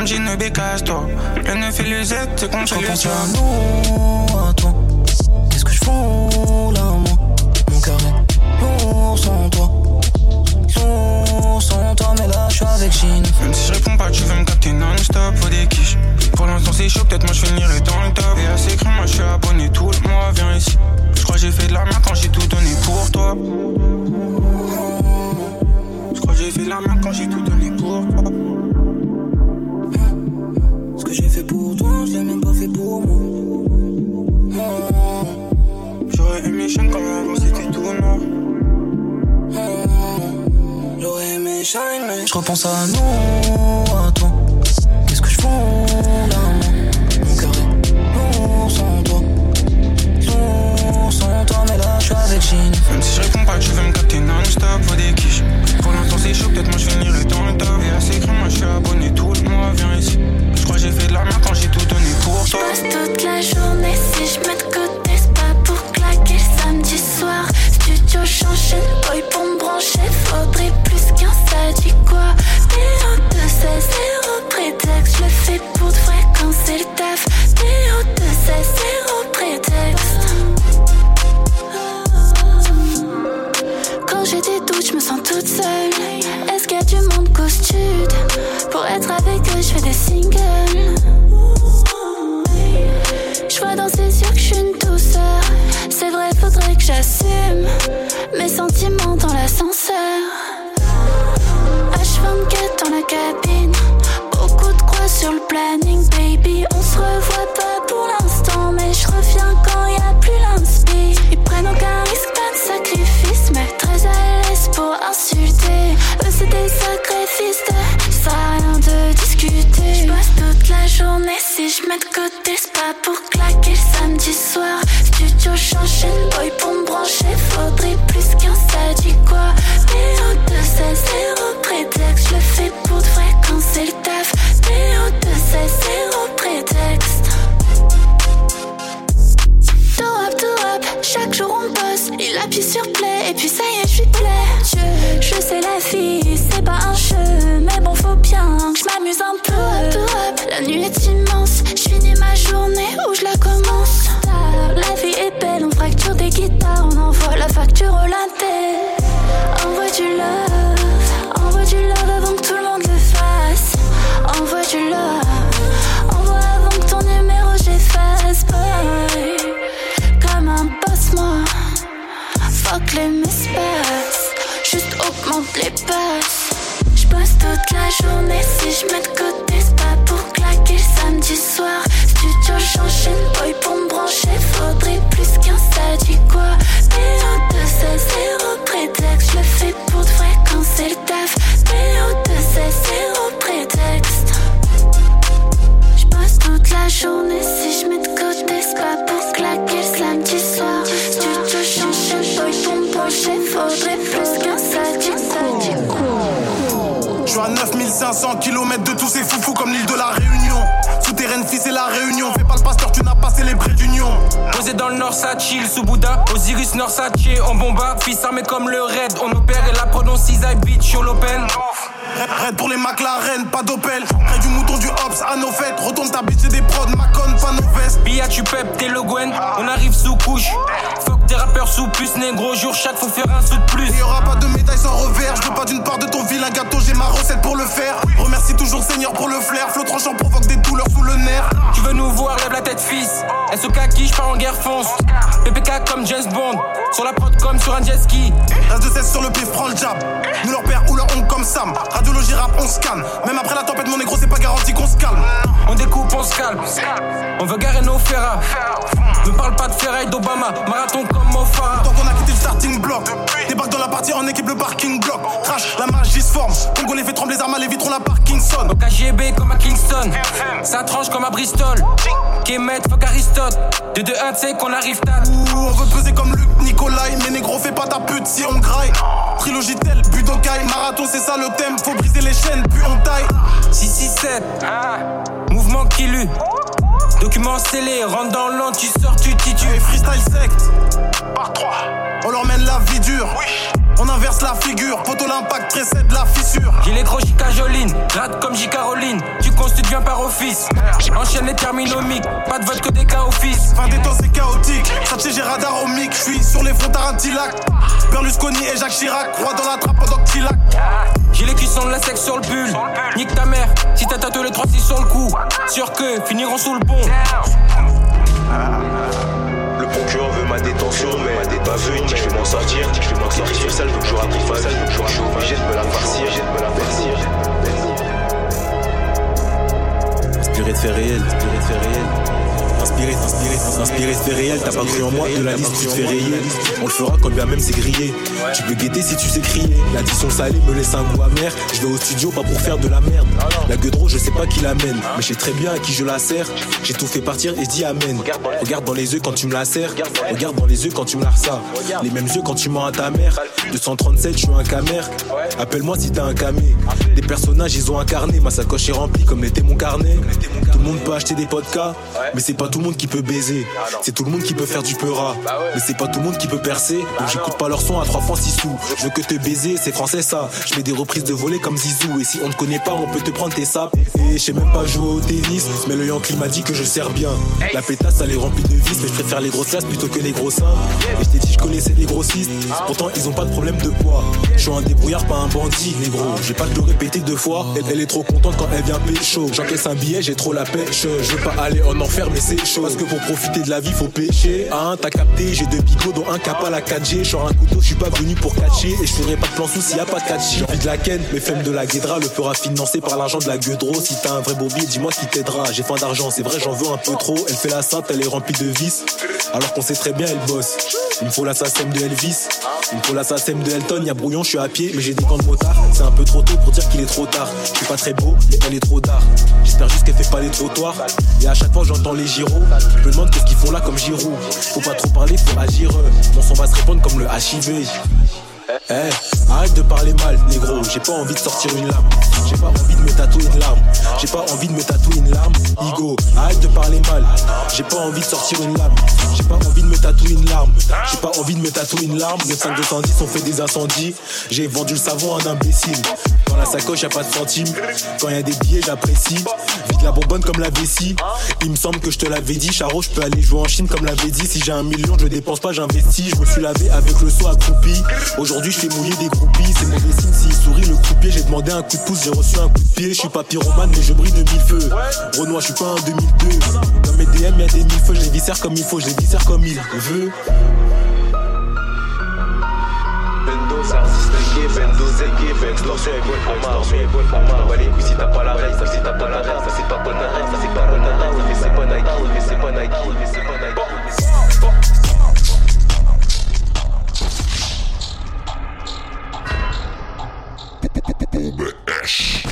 MJ ne bécasse-toi. Le 9 et le Z, c'est Je repense à nous, à toi. Qu'est-ce que je fous sans toi. Sans toi, mais là je suis avec Jean. Même si je réponds pas, tu veux me capter non-stop pour des quiches. Pour l'instant c'est chaud, peut-être moi je finirai dans le top. Et assez cru, moi je suis abonné tout le mois, viens ici. Je crois j'ai fait de la merde quand j'ai tout donné pour toi. Je crois j'ai fait de la merde quand j'ai tout donné je repense à nous, à toi. Qu'est-ce que je fous là, moi Mon cœur est lourd sans toi. Lourd sans toi, mais là je suis avec Jean. Même si je réponds pas, tu veux me capter non-stop pour des quiches. Pour l'instant c'est chaud, peut-être moi je finirai dans le top. Et assez cru, moi je suis abonné tout le mois, viens ici. Je crois j'ai fait de la merde quand j'ai tout donné pour toi. passe toute la journée si je mets de côté, c'est pas pour claquer samedi soir. Studio j'enchaîne, boy pour me brancher, faudrait plus qu'un ça dit quoi. PO2 c'est zéro prétexte, je le fais pour de vrai quand c'est le taf. PO2 c'est zéro prétexte. Quand j'ai des doutes, je me sens toute seule. Est-ce qu'il y a du monde costume Pour être avec eux, je fais des singles. Je vois dans ses yeux que je suis une douceur. C'est vrai, faudrait que j'assume mes sentiments dans l'ascenseur. H24 dans la cabine. Beaucoup de croix sur le planning, baby. On se revoit pas pour l'instant, mais je reviens quand y a plus l'inspi. Ils prennent aucun risque, pas de sacrifice, pour insulter. Eux, c'est des sacrifices, ça sert à rien de discuter. Je passe toute la journée si je mets de côté, c'est pas pour claquer samedi soir. Studio j'enchaîne, boy pour me brancher, faudrait plus qu'un ça dit quoi. PO2 c'est zéro prétexte, je le fais pour de vrai quand c'est le fonce. PPK comme James Bond. Sur la prod comme sur un jet ski. Reste de 16 sur le pif, prends le jab. Nous leur père ou leur oncle comme Sam. Radiologie rap, on se calme. Même après la tempête, mon négro, c'est pas garanti qu'on se calme. On découpe, on se calme. On veut garer nos ferras. Ne parle pas de ferraille d'Obama. Marathon comme Mofara. Starting block. Débarque dans la partie en équipe, le parking block. Crash, la magie se forme. Congo les fait trembler les armes, les vitrons, la Parkinson. Donc KGB comme à Kingston. Ça tranche comme à Bristol. Kemet, fuck Aristote. De 2 1 c'est qu'on arrive tard. Ouh, on veut peser comme Luc Nicolai. Mais négro, fais pas ta pute si on graille. Trilogie tel, Budokai. Marathon, c'est ça le thème. Faut briser les chaînes, puis on taille. 667. Mouvement qui lue. Document scellé, rentre dans l'an, tu sors, tu titues. Et freestyle sect. Par 3. On leur mène la vie dure. On inverse la figure. Poto l'impact précède la fissure. J'ai les gros J.K. Joline, gratte comme J. Caroline. Tu constitues bien par office. Enchaîne les terminomiques, pas de vote que des cas office. Fin des temps, c'est chaotique. Sachez, j'ai radar au mic. J'suis sur les fronts Tarantilac. Berlusconi et Jacques Chirac. Roi dans la trappe pendant que Tilac. J'ai les cuissons de la sexe sur le bulle. Nique ta mère, si t'as tatoué les 3-6 sur le cou. Sûr que finiront sous le pont. Le procureur veut ma détention, mais ma détention, il dit je vais m'en sortir. Je vais m'en sortir. Ça, il veut que je raconte pas. Je suis obligé de me la farcir. de me la farcir. Inspiré de faits réels, inspiré de faits réels. Inspiré, inspiré, faits réels, t'as pas cru en moi, de la liste tu te fais rayer. On le fera quand bien même c'est grillé. Tu peux guetter si tu sais crier. L'addition salée me laisse un goût amer. Je vais au studio pas pour faire de la merde. La gueudreau, je sais pas qui l'amène, mais je sais très bien à qui je la sers. J'ai tout fait partir et dis amen. Regarde dans les yeux quand tu me la sers. Regarde dans les yeux quand tu me la ressas. Les mêmes yeux quand tu mens à ta mère. 237, je suis un camère. Appelle-moi si t'as un camé. Des personnages, ils ont incarné. Ma sacoche est remplie comme l'était mon carnet. Tout le monde peut acheter des podcasts, mais c'est pas tout le monde qui peut baiser. C'est tout le monde qui peut faire du peura, mais c'est pas tout le monde qui peut percer. Donc j'écoute pas leur son à 3 francs 6 sous. Je veux que te baiser, c'est français ça. Je fais des reprises de volée comme Zizou. Et si on te connaît pas, on peut te prendre tes sapes. Et je sais même pas jouer au tennis, mais le Yankee m'a dit que je sers bien. La pétasse, elle est remplie de vis, mais je préfère les grosses classes plutôt que les gros seins. Et je t'ai dit, je connaissais des grossistes, pourtant ils ont pas de problème de poids. Je suis un débrouillard, pas un bandit, négro. J'ai pas de le répéter deux fois. Elle, elle est trop contente quand elle vient pécho. J'encaisse un billet, j'ai trop la pêche. Je veux pas aller en enfer, mais c'est chaud. Parce que pour profiter de la vie, faut pêcher. Hein, t'as capté, j'ai deux bigots, dont un cap à la 4G. Genre un couteau, je suis pas venu pour catcher. Et je ferai pas de plan sous s'il y a pas de catchy. J'ai envie de la ken, mais femme de la guédra le fera financer par l'argent de la gueudreau. Si t'as un vrai bourbier, dis-moi qui t'aidera. J'ai faim d'argent, c'est vrai, j'en veux un peu trop. Elle fait la sainte, elle est remplie de vices. Alors qu'on sait très bien, elle bosse. Il me faut l'assassin de Elvis. Il me faut l'assassin de Elton. Y'a brouillon, je suis à pied, mais j'ai des gants de motard. C'est un peu trop tôt pour dire qu'il est trop tard. Je suis pas très beau, mais elle est trop tard. J'espère juste qu'elle fait pas les trottoirs. Et à chaque fois, j'entends les gyros. Je me demande qu'est-ce qu'ils font là comme Giroud. Faut pas trop parler, faut agir. Mon son va se répondre comme le HIV. Eh, arrête de parler mal, négro. J'ai pas envie de sortir une lame. J'ai pas envie de me tatouer une larme. J'ai pas envie de me tatouer une larme. Igo, arrête de parler mal. J'ai pas envie de sortir une lame. J'ai pas envie de me tatouer une larme. J'ai pas envie de me tatouer une larme. Les 5 210 ont fait des incendies. J'ai vendu le savon à un imbécile. Dans la sacoche, y a pas de centimes. Quand y a des billets, j'apprécie. Vide la bonbonne comme la vessie. Il me semble que je te l'avais dit. Charo, je peux aller jouer en Chine comme l'avait dit. Si j'ai un million, je dépense pas, j'investis. Je me suis lavé avec le seau accroupi. Aujourd'hui, je fais mouiller des groupies. C'est mauvais signe s'il sourit le croupier. J'ai demandé un coup de pouce, j'ai reçu un coup de pied. Je suis pas pyromane, mais je brille de mille feux. Renoir, je suis pas un 2002. Dans mes DM, y a des mille feux. Je les viscère comme il faut, je les viscère comme il veut. Bendo, c'est artiste game, Bendo Zengue, extorsion et bonne pour extorsion et bonne pour ma. les couilles si t'as pas la règle, ça c'est ta pas la ça c'est pas bonne ça c'est pas bonne ça c'est pas Nike, c'est pas Nike, c'est pas Nike. Bombe Ash.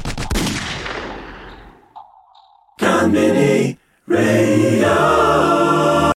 Radio.